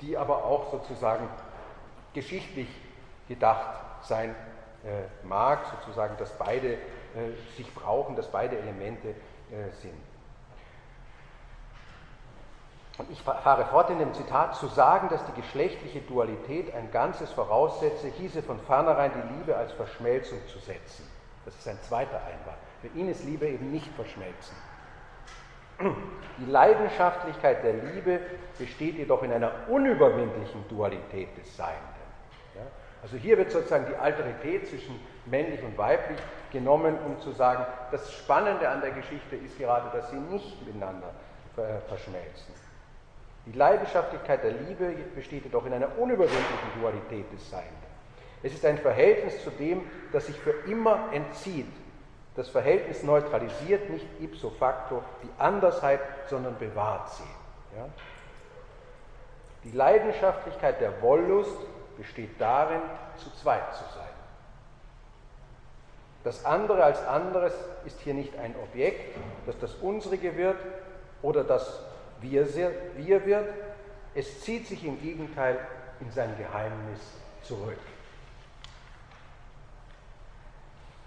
die aber auch sozusagen geschichtlich gedacht sein äh, mag, sozusagen, dass beide sich brauchen, dass beide Elemente sind. Und ich fahre fort in dem Zitat, zu sagen, dass die geschlechtliche Dualität ein Ganzes voraussetze, hieße von vornherein die Liebe als Verschmelzung zu setzen. Das ist ein zweiter Einwand. Für ihn ist Liebe eben nicht verschmelzen. Die Leidenschaftlichkeit der Liebe besteht jedoch in einer unüberwindlichen Dualität des Seienden. Ja? Also hier wird sozusagen die Alterität zwischen männlich und weiblich genommen, um zu sagen, das Spannende an der Geschichte ist gerade, dass sie nicht miteinander verschmelzen. Die Leidenschaftlichkeit der Liebe besteht jedoch in einer unüberwindlichen Dualität des Seienden. Es ist ein Verhältnis zu dem, das sich für immer entzieht das Verhältnis neutralisiert nicht ipso facto die Andersheit, sondern bewahrt sie. Ja? Die Leidenschaftlichkeit der Wollust besteht darin, zu zweit zu sein. Das andere als anderes ist hier nicht ein Objekt, das das unsrige wird oder das wir, wir wird. Es zieht sich im Gegenteil in sein Geheimnis zurück.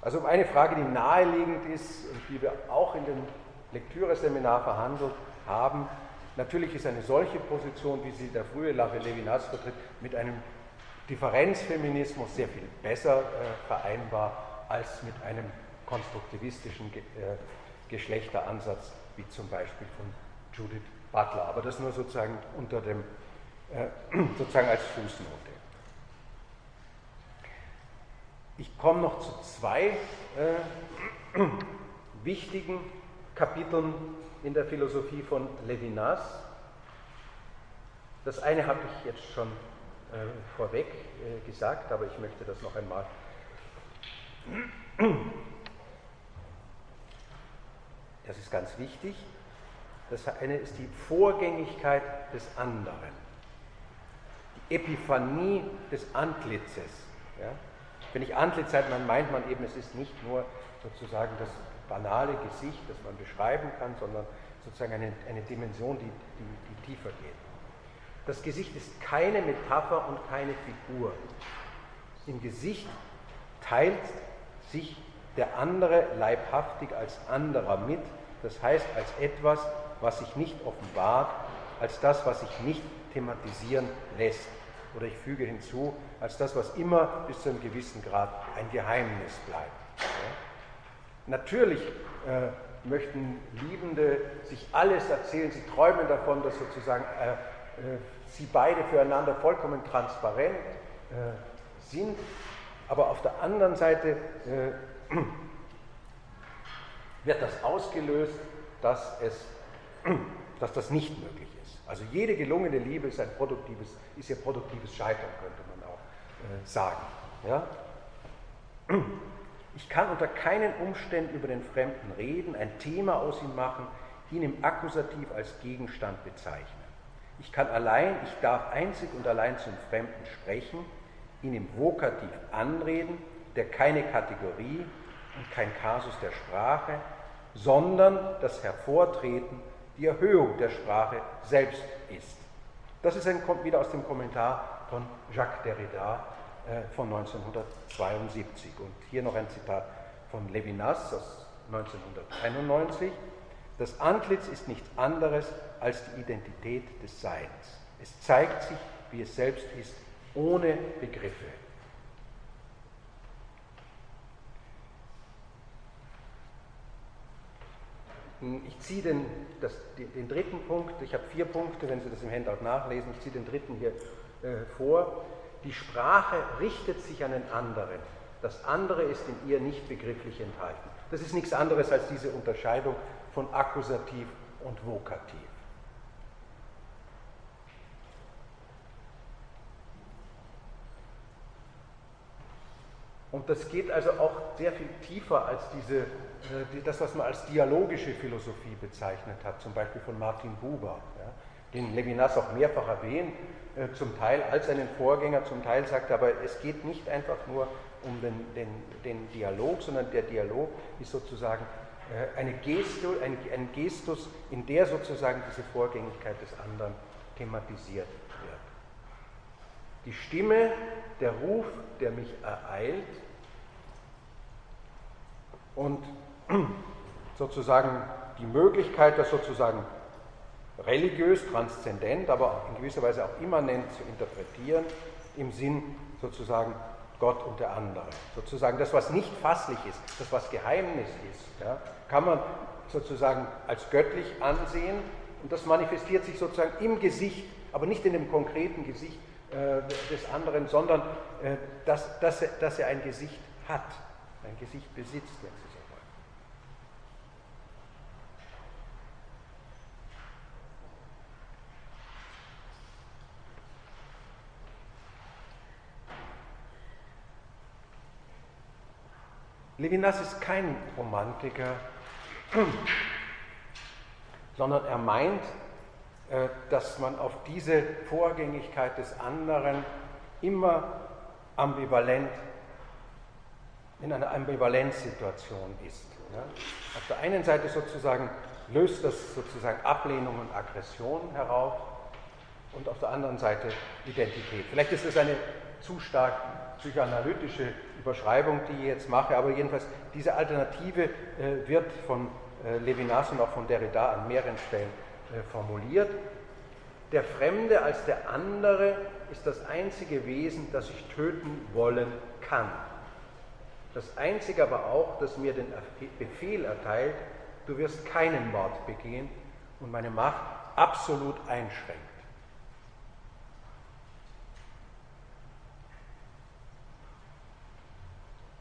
Also eine Frage, die naheliegend ist und die wir auch in dem Lektüreseminar verhandelt haben. Natürlich ist eine solche Position, wie sie der frühe Levinas vertritt, mit einem Differenzfeminismus sehr viel besser äh, vereinbar als mit einem konstruktivistischen Ge äh, Geschlechteransatz, wie zum Beispiel von Judith Butler. Aber das nur sozusagen unter dem, äh, sozusagen als Fußnote. Ich komme noch zu zwei äh, wichtigen Kapiteln in der Philosophie von Levinas. Das eine habe ich jetzt schon äh, vorweg äh, gesagt, aber ich möchte das noch einmal. Das ist ganz wichtig. Das eine ist die Vorgängigkeit des anderen, die Epiphanie des Antlitzes. Ja? Wenn ich Antlitz sage, dann meint man eben, es ist nicht nur sozusagen das banale Gesicht, das man beschreiben kann, sondern sozusagen eine, eine Dimension, die, die, die tiefer geht. Das Gesicht ist keine Metapher und keine Figur. Im Gesicht teilt sich der andere leibhaftig als anderer mit, das heißt als etwas, was sich nicht offenbart, als das, was sich nicht thematisieren lässt oder ich füge hinzu, als das, was immer bis zu einem gewissen Grad ein Geheimnis bleibt. Ja. Natürlich äh, möchten Liebende sich alles erzählen, sie träumen davon, dass sozusagen äh, äh, sie beide füreinander vollkommen transparent äh, sind, aber auf der anderen Seite äh, wird das ausgelöst, dass es dass das nicht möglich ist. Also jede gelungene Liebe ist ein produktives, ist ihr produktives Scheitern, könnte man sagen. Ja? Ich kann unter keinen Umständen über den Fremden reden, ein Thema aus ihm machen, ihn im Akkusativ als Gegenstand bezeichnen. Ich kann allein, ich darf einzig und allein zum Fremden sprechen, ihn im Vokativ anreden, der keine Kategorie und kein Kasus der Sprache, sondern das Hervortreten, die Erhöhung der Sprache selbst ist. Das ist ein, kommt wieder aus dem Kommentar von Jacques Derrida äh, von 1972. Und hier noch ein Zitat von Levinas aus 1991. Das Antlitz ist nichts anderes als die Identität des Seins. Es zeigt sich, wie es selbst ist, ohne Begriffe. Ich ziehe den, das, den, dritten Punkt, ich habe vier Punkte, wenn Sie das im Handout nachlesen, ich ziehe den dritten hier äh, vor. Die Sprache richtet sich an den anderen. Das andere ist in ihr nicht begrifflich enthalten. Das ist nichts anderes als diese Unterscheidung von Akkusativ und Vokativ. Und das geht also auch sehr viel tiefer als diese, äh, das, was man als dialogische Philosophie bezeichnet hat, zum Beispiel von Martin Buber, den Levinas auch mehrfach erwähnt, äh, zum Teil als einen Vorgänger, zum Teil sagt er, aber es geht nicht einfach nur um den, den, den Dialog, sondern der Dialog ist sozusagen äh, eine Gestu, ein, ein Gestus, in der sozusagen diese Vorgängigkeit des anderen thematisiert wird. Die Stimme, der Ruf, der mich ereilt und sozusagen die Möglichkeit, das sozusagen religiös, transzendent, aber in gewisser Weise auch immanent zu interpretieren, im Sinn sozusagen Gott und der andere. Sozusagen das, was nicht fasslich ist, das, was Geheimnis ist, ja, kann man sozusagen als göttlich ansehen und das manifestiert sich sozusagen im Gesicht, aber nicht in dem konkreten Gesicht äh, des anderen, sondern äh, dass, dass, er, dass er ein Gesicht hat, ein Gesicht besitzt, wenn Sie Levinas ist kein Romantiker, sondern er meint, äh, dass man auf diese Vorgängigkeit des anderen immer ambivalent, in einer Ambivalenzsituation ist. Auf der einen Seite sozusagen löst das sozusagen Ablehnung und Aggression herauf und auf der anderen Seite Identität. Vielleicht ist es eine zu stark psychoanalytische Überschreibung, die ich jetzt mache, aber jedenfalls diese Alternative äh, wird von äh, Levinas und auch von Derrida an mehreren Stellen äh, formuliert. Der Fremde als der andere ist das einzige Wesen, das ich töten wollen kann. Das einzige aber auch, das mir den Befehl erteilt, du wirst keinen Mord begehen und meine Macht absolut einschränkt.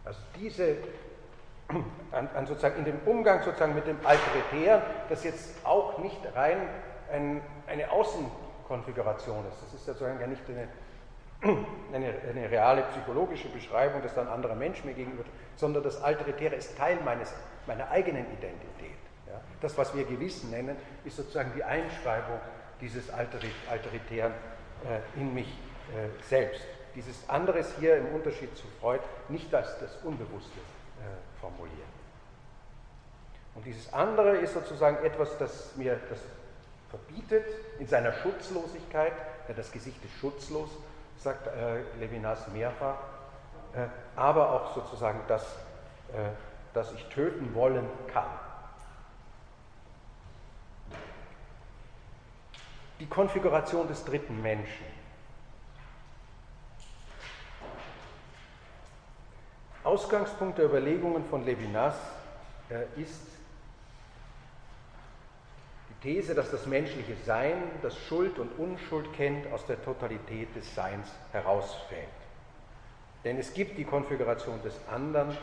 Also diese, an, an sozusagen in dem Umgang sozusagen mit dem Alteritären, das jetzt auch nicht rein ein, eine Außenkonfiguration ist. Das ist sozusagen ja nicht eine, eine, eine, reale psychologische Beschreibung, dass dann ein anderer Mensch mir gegenüber, sondern das Alteritäre ist Teil meines, meiner eigenen Identität. Ja? Das, was wir Gewissen nennen, ist sozusagen die Einschreibung dieses Alteritären äh, in mich äh, selbst dieses anderes hier im Unterschied zu Freud nicht als das Unbewusste äh, formulieren. Und dieses andere ist sozusagen etwas, das mir das verbietet in seiner Schutzlosigkeit. Ja, das Gesicht ist schutzlos, sagt äh, Levinas mehrfach, äh, aber auch sozusagen das, äh, das ich töten wollen kann. Die Konfiguration des dritten Menschen Ausgangspunkt der Überlegungen von Levinas äh, ist die These, dass das menschliche Sein, das Schuld und Unschuld kennt, aus der Totalität des Seins herausfällt. Denn es gibt die Konfiguration des anderen,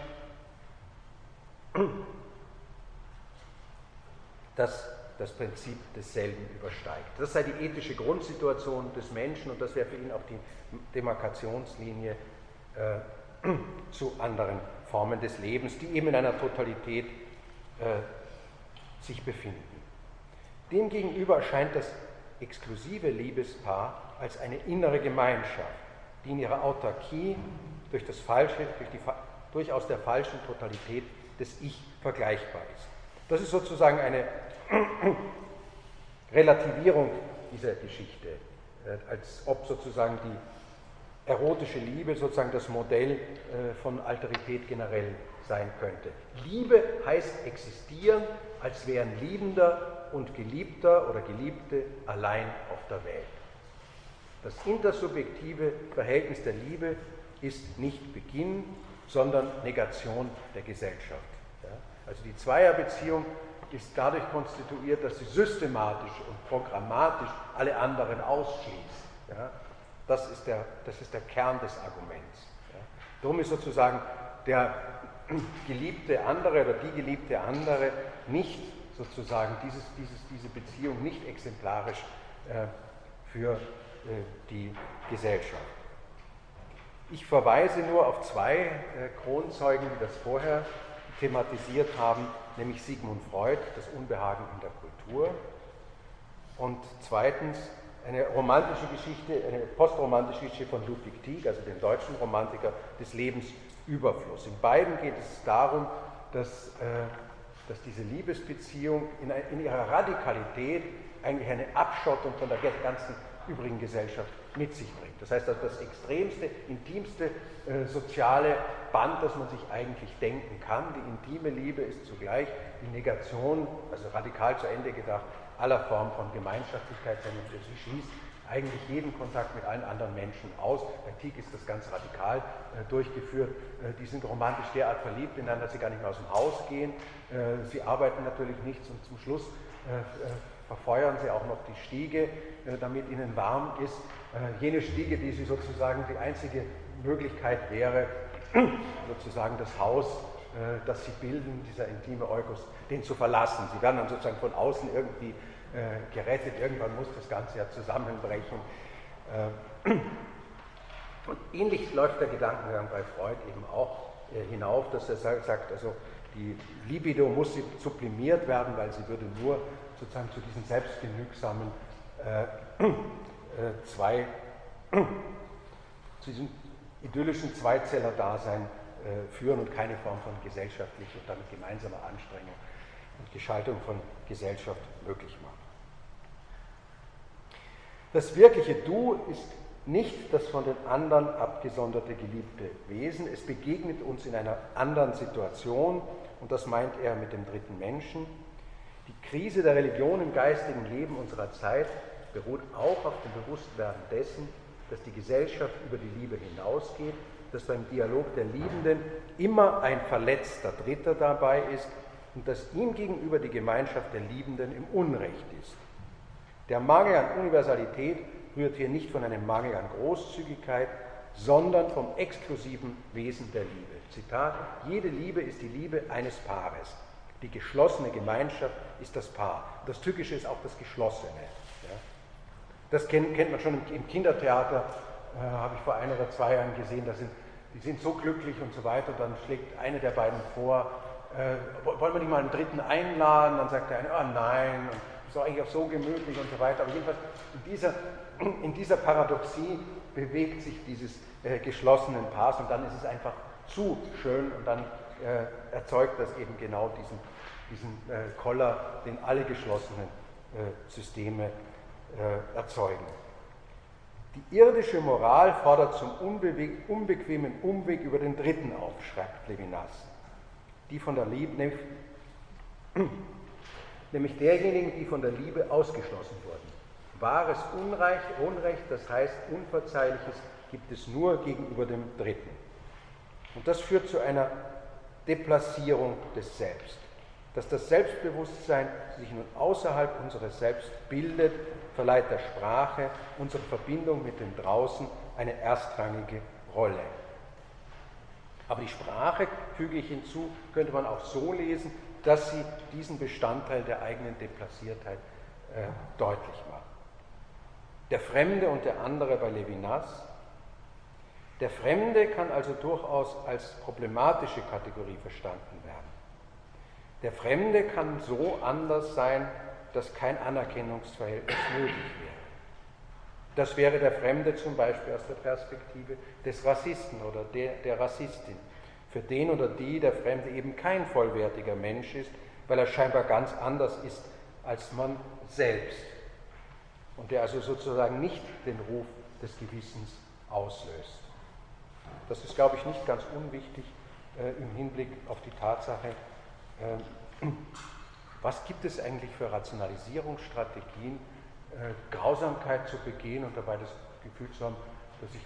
das das Prinzip desselben übersteigt. Das sei die ethische Grundsituation des Menschen und das wäre für ihn auch die Demarkationslinie äh, zu anderen Formen des Lebens, die eben in einer Totalität äh, sich befinden. Demgegenüber erscheint das exklusive Liebespaar als eine innere Gemeinschaft, die in ihrer Autarkie durch das Falsche, durch die durchaus der falschen Totalität des Ich vergleichbar ist. Das ist sozusagen eine Relativierung dieser Geschichte, äh, als ob sozusagen die erotische Liebe sozusagen das Modell äh, von Alterität generell sein könnte. Liebe heißt existieren, als wären Liebender und Geliebter oder Geliebte allein auf der Welt. Das intersubjektive Verhältnis der Liebe ist nicht Beginn, sondern Negation der Gesellschaft. Also die Zweierbeziehung ist dadurch konstituiert, dass sie systematisch und programmatisch alle anderen ausschließt. Das, ist der, das ist der Kern des Arguments. Ja? Darum ist sozusagen der geliebte andere oder die geliebte andere nicht sozusagen dieses, dieses, diese Beziehung nicht exemplarisch äh, für äh, die Gesellschaft. Ich verweise nur auf zwei äh, Kronzeugen, die das vorher thematisiert haben, nämlich Sigmund Freud, das Unbehagen in der Kultur, und zweitens eine romantische Geschichte, eine postromantische Geschichte von Ludwig Tieck, also dem deutschen Romantiker des Lebensüberfluss. In beiden geht es darum, dass, äh, dass diese Liebesbeziehung in, in ihrer Radikalität eigentlich eine Abschottung von der ganzen übrigen Gesellschaft mit sich bringt. Das heißt, also das extremste, intimste äh, soziale Band, das man sich eigentlich denken kann. Die intime Liebe ist zugleich die Negation, also radikal zu Ende gedacht, aller Form von Gemeinschaftlichkeit, sondern sie schließt eigentlich jeden Kontakt mit allen anderen Menschen aus. Bei Tieck ist das ganz radikal äh, durchgeführt. Äh, die sind romantisch derart verliebt ineinander, dass sie gar nicht mehr aus dem Haus gehen. Äh, sie arbeiten natürlich nichts und zum Schluss äh, äh, verfeuern sie auch noch die Stiege, äh, damit ihnen warm ist. jene Stiege, die sie sozusagen die einzige Möglichkeit wäre, sozusagen das Haus, das sie bilden, dieser intime Eukos, den zu verlassen. Sie werden dann sozusagen von außen irgendwie gerettet. Irgendwann muss das Ganze ja zusammenbrechen. Und ähnlich läuft der Gedankengang bei Freud eben auch hinauf, dass er sagt, also die Libido muss sublimiert werden, weil sie würde nur sozusagen zu diesen selbstgenügsamen äh, äh, zwei, zu diesem idyllischen Zweizeller-Dasein äh, führen und keine Form von gesellschaftlicher und damit gemeinsamer Anstrengung und Geschaltung von Gesellschaft möglich machen. Das wirkliche Du ist nicht das von den anderen abgesonderte geliebte Wesen. Es begegnet uns in einer anderen Situation und das meint er mit dem dritten Menschen. Die Krise der Religion im geistigen Leben unserer Zeit beruht auch auf dem Bewusstwerden dessen, dass die Gesellschaft über die Liebe hinausgeht, dass beim Dialog der Liebenden immer ein verletzter Dritter dabei ist und dass ihm gegenüber die Gemeinschaft der Liebenden im Unrecht ist. Der Mangel an Universalität rührt hier nicht von einem Mangel an Großzügigkeit, sondern vom exklusiven Wesen der Liebe. Zitat, jede Liebe ist die Liebe eines Paares. Die geschlossene Gemeinschaft ist das Paar. Das Tückische ist auch das Geschlossene. Das kennt, man schon im, im Kindertheater, äh, habe ich vor ein oder zwei Jahren gesehen, da sind, die sind so glücklich und so weiter. Und dann schlägt eine der beiden vor, äh, wollen wir nicht mal einen dritten einladen? Dann sagt der eine, oh nein, und ist doch eigentlich auch so gemütlich und so weiter. Aber jedenfalls in dieser, in dieser Paradoxie bewegt sich dieses äh, geschlossenen Paars und dann ist es einfach zu schön und dann äh, erzeugt das eben genau diesen, diesen äh, Koller, den alle geschlossenen äh, Systeme äh, erzeugen. Die irdische Moral fordert zum unbequemen Umweg über den Dritten auf, schreibt Levinas. Die von der Liebe, nämlich, nämlich derjenigen, die von der Liebe ausgeschlossen wurden. Wahres Unrecht, Unrecht, das heißt Unverzeihliches, gibt es nur gegenüber dem Dritten. Und das führt zu einer Deplassierung des Selbst. Dass das Selbstbewusstsein sich nun außerhalb unseres Selbst bildet, verleiht der Sprache, unsere Verbindung mit dem Draußen, eine erstrangige Rolle. Aber die Sprache, füge ich hinzu, könnte man auch so lesen, dass sie diesen Bestandteil der eigenen Deplassiertheit äh, deutlich machen. Der Fremde und der andere bei Levinas. Der Fremde kann also durchaus als problematische Kategorie verstanden werden. Der Fremde kann so anders sein, dass kein Anerkennungsverhältnis möglich wäre. Das wäre der Fremde zum Beispiel aus der Perspektive des Rassisten oder der, der Rassistin. Für den oder die der Fremde eben kein vollwertiger Mensch ist, weil er scheinbar ganz anders ist als man selbst. Und der also sozusagen nicht den Ruf des Gewissens auslöst. Das ist, glaube ich, nicht ganz unwichtig äh, im Hinblick auf die Tatsache, äh, was gibt es eigentlich für Rationalisierungsstrategien, Grausamkeit zu begehen und dabei das Gefühl zu haben, dass ich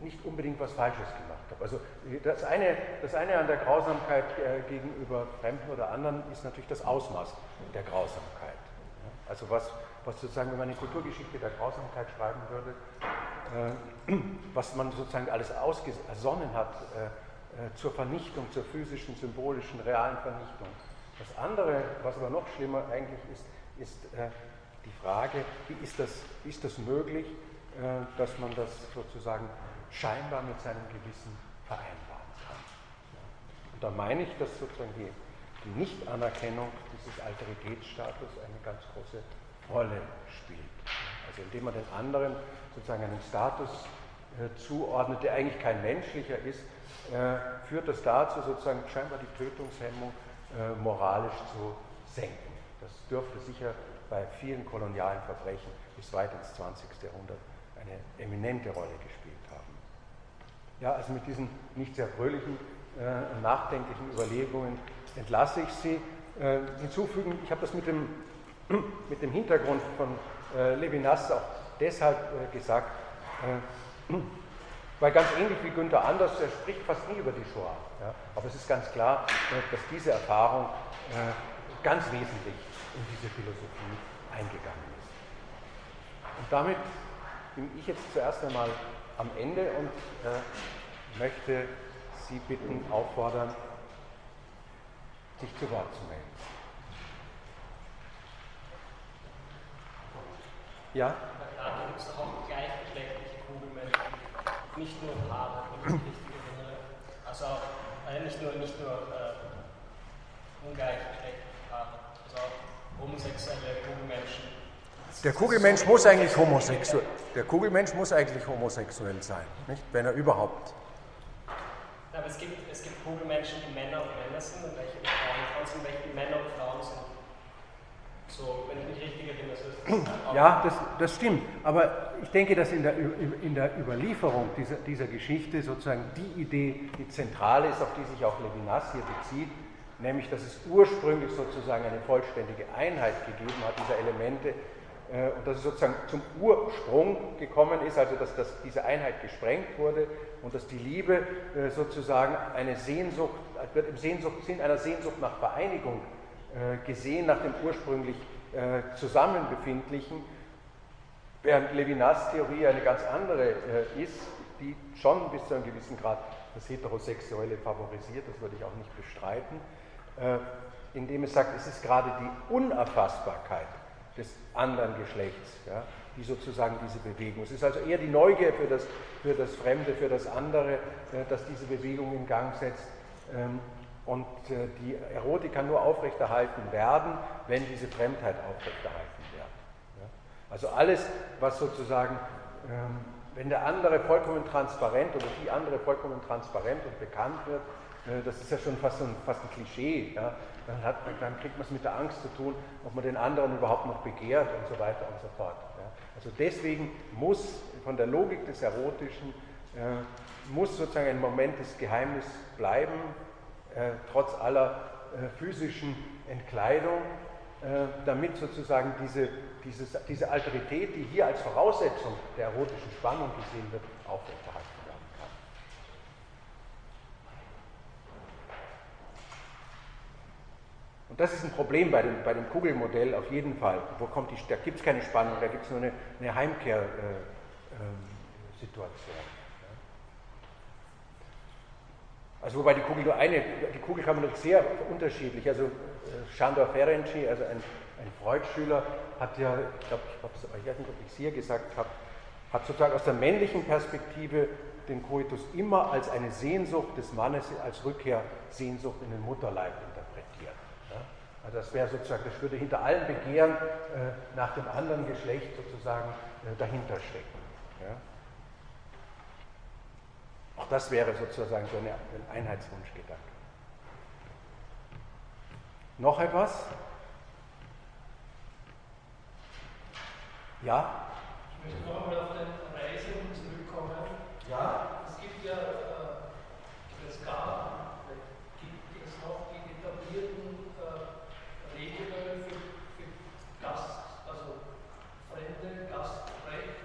nicht unbedingt was Falsches gemacht habe. Also das eine, das eine an der Grausamkeit äh, gegenüber Fremden oder anderen ist natürlich das Ausmaß der Grausamkeit. Also was, was sozusagen, wenn man eine Kulturgeschichte der Grausamkeit schreiben würde, äh, was man sozusagen alles ersonnen hat zur Vernichtung, zur physischen, symbolischen, realen Vernichtung. Das andere, was aber noch schlimmer eigentlich ist, ist die Frage, wie ist das, ist das möglich, äh, dass man das sozusagen scheinbar mit seinem Gewissen vereinbaren kann. Und da meine ich, dass sozusagen die, die Nichtanerkennung dieses Alteritätsstatus eine ganz große Rolle spielt. Also indem man den anderen sozusagen einen Status äh, zuordnet, der eigentlich kein menschlicher ist, äh, führt das dazu, sozusagen scheinbar die Tötungshemmung moralisch zu senken. Das dürfte sicher bei vielen kolonialen Verbrechen bis weit ins 20. Jahrhundert eine eminente Rolle gespielt haben. Ja, also mit diesen nicht sehr fröhlichen, äh, nachdenklichen Überlegungen entlasse ich Sie. Äh, hinzufügen, ich habe das mit dem, mit dem Hintergrund von äh, Levinas auch deshalb äh, gesagt, äh, weil ganz ähnlich wie Günther Anders, er spricht fast nie über die Shoah. Ja? Aber es ist ganz klar, äh, dass diese Erfahrung ganz wesentlich in diese Philosophie eingegangen ist. Und damit bin ich jetzt zuerst einmal am Ende und äh, möchte Sie bitten, auffordern, sich zu Wort zu melden. Ja? Da gibt es auch gleichgeschlechtliche Kugelmenschen, nicht nur Paare. Also auch, äh, nicht nur, nicht nur äh, ungleichgeschlechtliche homosexuelle Kugelmenschen. Der Kugelmensch muss eigentlich homosexuell. Der Kugelmensch muss eigentlich homosexuell sein, nicht? Wenn er überhaupt. Aber es gibt, es gibt Kugelmenschen, die Männer und Männer sind und welche Frauen sind, welche Männer und Frauen sind. So, wenn ich mich richtig erinnere, so ist das Ja, das, das stimmt. Aber ich denke, dass in der, in der Überlieferung dieser, dieser Geschichte sozusagen die Idee, die zentrale ist, auf die sich auch Levinas hier bezieht, nämlich dass es ursprünglich sozusagen eine vollständige Einheit gegeben hat dieser Elemente äh, und dass es sozusagen zum Ursprung gekommen ist, also dass, dass diese Einheit gesprengt wurde und dass die Liebe äh, sozusagen eine Sehnsucht, wird im Sehnsucht, Sinn einer Sehnsucht nach Vereinigung äh, gesehen, nach dem ursprünglich Zusammenbefindlichen, während Levinas Theorie eine ganz andere ist, die schon bis zu einem gewissen Grad das Heterosexuelle favorisiert, das würde ich auch nicht bestreiten, indem es sagt, es ist gerade die Unerfassbarkeit des anderen Geschlechts, ja, die sozusagen diese Bewegung. Es ist also eher die Neugier für das, für das Fremde, für das andere, äh, das diese Bewegung in Gang setzt. Ähm, und äh, die Erotik kann nur aufrechterhalten werden, wenn diese Fremdheit aufrechterhalten wird. Ja. Also alles, was sozusagen, ähm, wenn der andere vollkommen transparent oder die andere vollkommen transparent und bekannt wird, äh, das ist ja schon fast ein, fast ein Klischee. Ja? Dann, hat, dann, kriegt man es mit der Angst zu tun, ob man den anderen überhaupt noch begehrt und so weiter und so fort. Ja? Also deswegen muss von der Logik des Erotischen, äh, muss sozusagen ein Moment des Geheimnisses bleiben, äh, trotz aller äh, physischen Entkleidung, äh, damit sozusagen diese, dieses, diese Alterität, die hier als Voraussetzung der erotischen Spannung gesehen wird, aufrechterhalten Und das ist ein Problem bei dem, bei dem Kugelmodell auf jeden Fall. Wo kommt die, da gibt es keine Spannung, da gibt es nur eine, eine Heimkehrsituation. Äh, ähm, also wobei die Kugel nur eine, die Kugel kann man sehr unterschiedlich, also Shandor Ferenczi, also ein, ein Freud-Schüler, hat ja, ich glaube, ich, weiß nicht, ob ich es hier gesagt habe, hat sozusagen aus der männlichen Perspektive den Koitus immer als eine Sehnsucht des Mannes, als Rückkehrsehnsucht in den Mutterleib? Also das wäre sozusagen, das würde hinter allem Begehren äh, nach dem anderen Geschlecht sozusagen äh, dahinter stecken. Ja? Auch das wäre sozusagen so eine, ein Einheitswunschgedanke. Noch etwas? Ja? Ich möchte noch einmal auf den Reisen zurückkommen. Ja? Es gibt ja, äh, es gab, gibt es noch die etablierten äh, Regeln für, für Gast, also fremde Gastrecht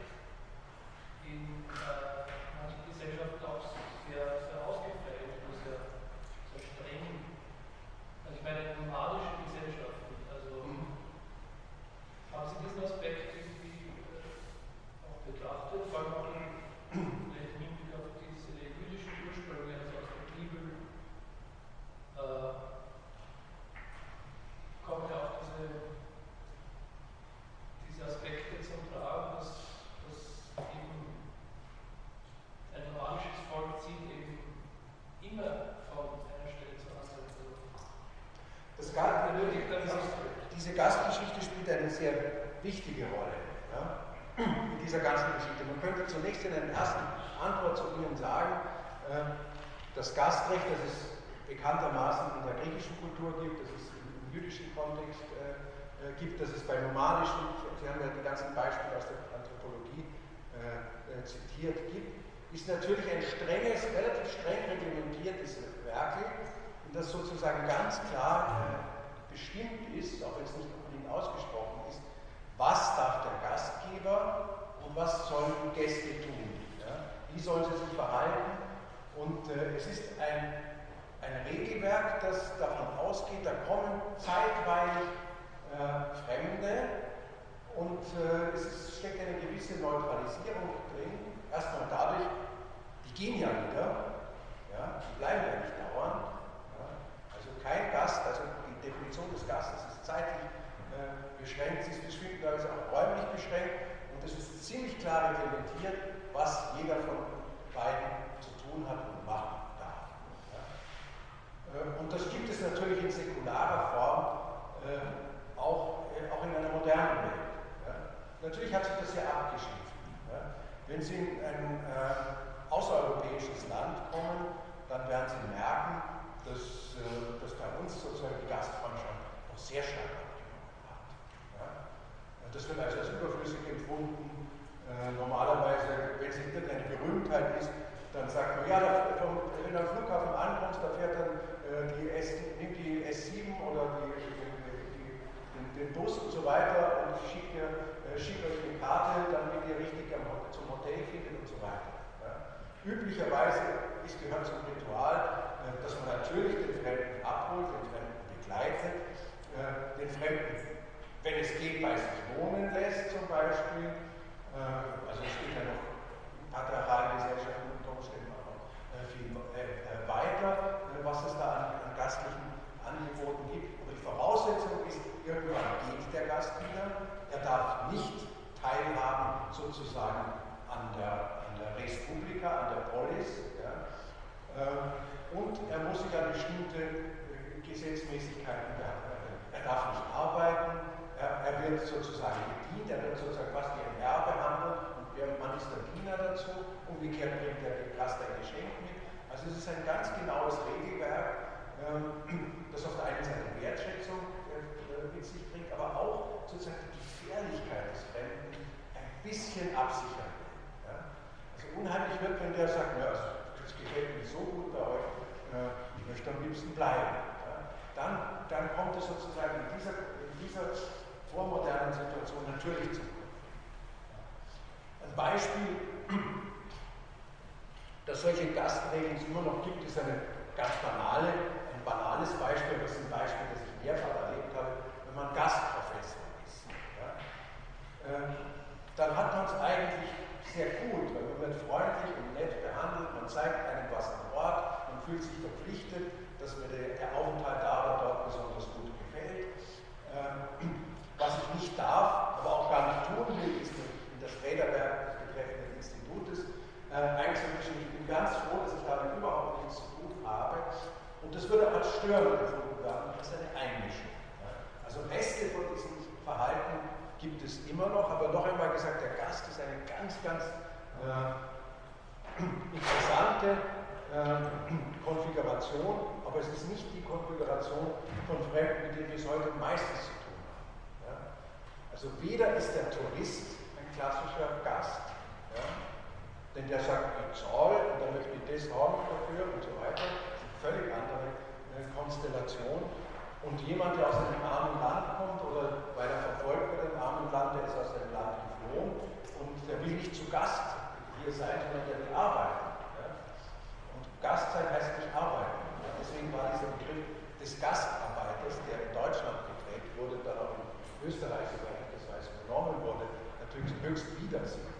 in äh, manchen Gesellschaften auch sehr, sehr ausgeprägt oder sehr, sehr streng. Also ich meine, in nomadischen Gesellschaften, also Mhm. haben Sie diesen Aspekt irgendwie äh, auch betrachtet, vor allem auch im vielleicht im Hinblick auf diese jüdischen Ursprünge, also aus der Bibel, äh, kommen ja auch diese, diese Aspekte zum Tragen, dass, dass eben ein nomadisches Volk zieht eben immer von einer Stelle zur anderen. Also Das Garten, benötigt dann diese, Gastrecht. diese Gastgeschichte spielt eine sehr wichtige Rolle ja, in dieser ganzen Geschichte. Man könnte zunächst in einer ersten Antwort zu Ihnen sagen, äh, das Gastrecht, das es bekanntermaßen in der griechischen Kultur gibt, das es im jüdischen Kontext äh, äh, gibt, dass es bei nomadischen, Sie haben ja die ganzen Beispiele aus der Anthropologie äh, äh, zitiert, gibt, ist natürlich ein strenges, relativ streng reglementiertes Werk, das sozusagen ganz klar äh, bestimmt ist, auch wenn es nicht unbedingt ausgesprochen ist, was darf der Gastgeber und was sollen Gäste tun. Ja? Wie sollen sie sich verhalten? Und äh, es ist ein, ein Regelwerk, das davon ausgeht, da kommen zeitweilig äh, Fremde und äh, es steckt eine gewisse Neutralisierung drin. Erstmal dadurch, die gehen ja wieder, ja, die bleiben ja nicht dauernd. Ja. Also kein Gast, also die Definition des Gastes ist zeitlich äh, beschränkt, sie ist bestimmterweise auch räumlich beschränkt und es ist ziemlich klar reglementiert, was jeder von beiden zu tun hat und machen Und das gibt es natürlich in säkularer Form äh, auch, äh, auch in einer modernen Welt. Natürlich hat sich das ja abgeschliffen. Wenn Sie in ein äh, außereuropäisches Land kommen, dann werden Sie merken, dass, äh, dass bei uns sozusagen die Gastfreundschaft noch sehr stark abgenommen hat. Das wird also als überflüssig empfunden. Normalerweise, wenn es irgendeine Berühmtheit ist, dann sagt man, ja, da, wenn du am Flughafen ankommst, da fährt dann die S, nimmt die S7 oder die, die, die, den, Bus und so weiter und schickt, äh, schickt euch eine Karte, damit ihr richtig zum Hotel findet und so weiter. Ja. Üblicherweise ist, gehört zum Ritual, äh, dass man natürlich den Fremden abholt, den Fremden begleitet, äh, den Fremden, wenn es geht, bei sich wohnen lässt zum Beispiel. Äh, also es geht ja noch patriarchalen Gesellschaften unter Umständen auch noch viel weiter, was es da an, an gastlichen Angeboten gibt. Aber die Voraussetzung ist, irgendwann geht der Gast wieder. Er darf nicht teilhaben sozusagen an der, an der Res Publica, an der Polis. Ja. Äh, und er muss sich an bestimmte äh, Gesetzmäßigkeiten behalten. Er darf nicht arbeiten, er, er wird sozusagen bedient, er wird sozusagen fast wie ein Herr behandelt und man ist der Diener dazu. Umgekehrt bringt der Gast ein Geschenk mit. Also es ist ein ganz genaues Regelwerk, ähm, das auf der einen Seite Wertschätzung äh, mit sich bringt, aber auch sozusagen die Gefährlichkeit des Fremden ein bisschen absichern will. Also unheimlich wird, wenn der sagt, ja, das gefällt mir so gut bei euch, äh, ich möchte am liebsten bleiben. Dann, dann kommt es sozusagen in dieser, in dieser vormodernen Situation natürlich zum Ein Beispiel, dass solche Gastregeln es immer noch gibt, ist eine ganz banale, ein banales Beispiel, das ist ein Beispiel, das ich mehrfach erlebt habe, wenn man Gastprofessor ist. Ja? Ähm, dann hat man es eigentlich sehr gut, weil man wird freundlich und nett behandelt, man zeigt einem was an Ort, man fühlt sich verpflichtet, dass mir der, der Aufenthalt da oder dort besonders gut gefällt. Ähm, was ich nicht darf, aber auch gar nicht tun will, ist in der Späterberg ähm, eigentlich so ich bin ganz froh, dass ich damit überhaupt nichts zu tun habe. Und das würde als Störung gefunden werden, als eine Einmischung. Also Reste von diesem Verhalten gibt es immer noch, aber noch einmal gesagt, der Gast ist eine ganz, ganz äh, interessante äh, Konfiguration, aber es ist nicht die Konfiguration von Fremden, mit denen wir es heute meistens zu tun haben. Ja? Also weder ist der Tourist ein klassischer Gast, ja? Denn der sagt, ich zahle und dann möchte ich das haben dafür und so weiter. Das ist eine völlig andere äh, Konstellation. Und jemand, der aus einem armen Land kommt oder weil er verfolgt wird im armen Land, der ist aus dem Land geflohen und der will nicht zu Gast hier sein, sondern der will arbeiten. Und Gastzeit heißt nicht arbeiten. Deswegen war dieser Begriff des Gastarbeiters, der in Deutschland geprägt wurde, dann auch in Österreich, soweit ich das weiß, genommen wurde, natürlich höchst widersinn.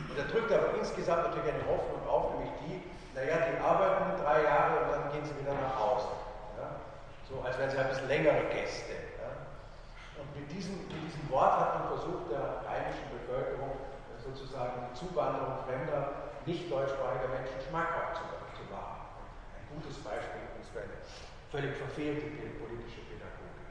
Ja? Und er drückt aber insgesamt natürlich eine Hoffnung auf, nämlich die, naja, die arbeiten drei Jahre und dann gehen sie wieder nach Hause. So als wären sie ein bisschen längere Gäste. Ja. Und mit diesem, mit diesem Wort hat man versucht, der rheinischen Bevölkerung äh, sozusagen die Zuwanderung fremder, nicht deutschsprachiger Menschen schmackhaft zu, zu machen. Ein gutes Beispiel ist für eine völlig verfehlte politische Pädagogik.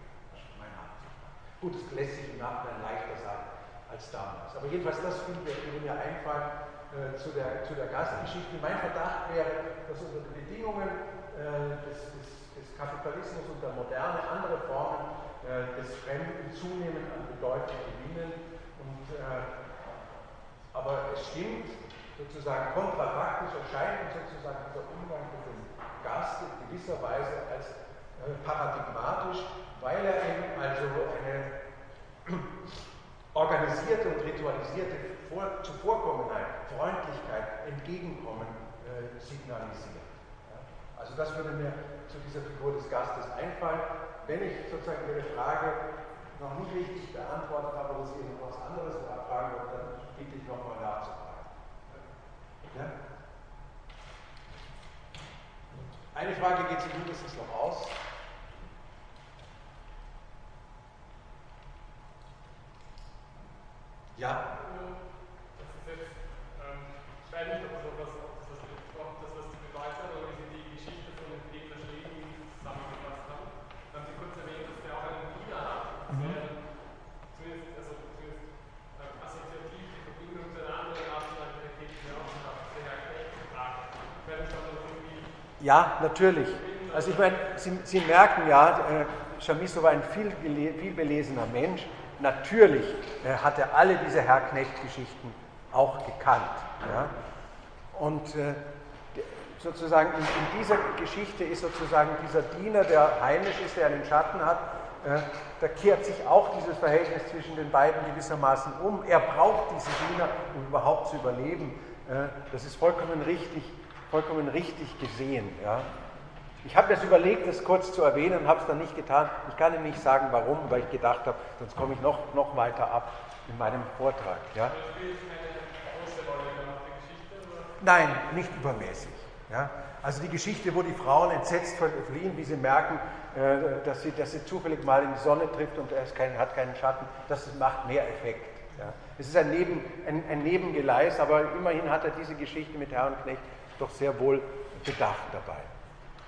Gut, das lässt sich im Nachhinein leichter sagen als damals. Aber jedenfalls, das fiel mir einfallen äh, zu, der, zu der Gastgeschichte. Mein Verdacht wäre, dass unter den Bedingungen äh, des, des Kapitalismus und der Moderne andere Formen äh, des Fremden zunehmend an Bedeutung gewinnen. Und, äh, aber es stimmt, sozusagen kontrafaktisch erscheint sozusagen dieser Umgang mit dem Gast in gewisser Weise als äh, paradigmatisch, weil er eben also eine organisierte und ritualisierte Vor Zuvorkommenheit, Freundlichkeit, Entgegenkommen äh, signalisiert. Ja? Also das würde mir zu dieser Figur des Gastes einfallen. Wenn ich sozusagen Ihre Frage noch nicht richtig beantwortet habe oder Sie noch was anderes fragen wollen, dann bitte ich nochmal nachzufragen. Ja? Eine Frage geht sich mindestens noch aus. Ja? Das ist jetzt, ähm, ich weiß nicht, ob das was, ob das was zu hat, oder wie Sie die Geschichte von dem Peter Schlegel zusammengefasst haben. Da haben Sie kurz erwähnt, dass der auch einen Diener hat. Das Mhm. wäre zumindest, also zumindest ähm, assoziativ die Verbindung zu einer anderen Nationalität, die wir auch noch haben. Das wäre ja echt gefragt. Ja, natürlich. Also ich meine, Sie, Sie merken ja, äh, Chamisso war ein viel, viel belesener Mensch. Natürlich äh, hat er alle diese Herr-Knecht-Geschichten auch gekannt. Ja? Und äh, sozusagen in, in dieser Geschichte ist sozusagen dieser Diener, der heimisch ist, der einen Schatten hat, äh, da kehrt sich auch dieses Verhältnis zwischen den beiden gewissermaßen um. Er braucht diese Diener, um überhaupt zu überleben. Äh, das ist vollkommen richtig, vollkommen richtig gesehen. Ja? Ich habe mir überlegt, das kurz zu erwähnen, habe es dann nicht getan. Ich kann Ihnen nicht sagen, warum, weil ich gedacht habe, sonst komme ich noch, noch weiter ab in meinem Vortrag. Ja? Nein, nicht übermäßig. Ja? Also die Geschichte, wo die Frauen entsetzt fliehen, wie sie merken, äh, dass, sie, dass sie zufällig mal in die Sonne trifft und er kein, hat keinen Schatten, das macht mehr Effekt. Ja? Es ist ein, Neben, ein, ein Nebengeleis, aber immerhin hat er diese Geschichte mit Herr und Knecht doch sehr wohl bedacht dabei.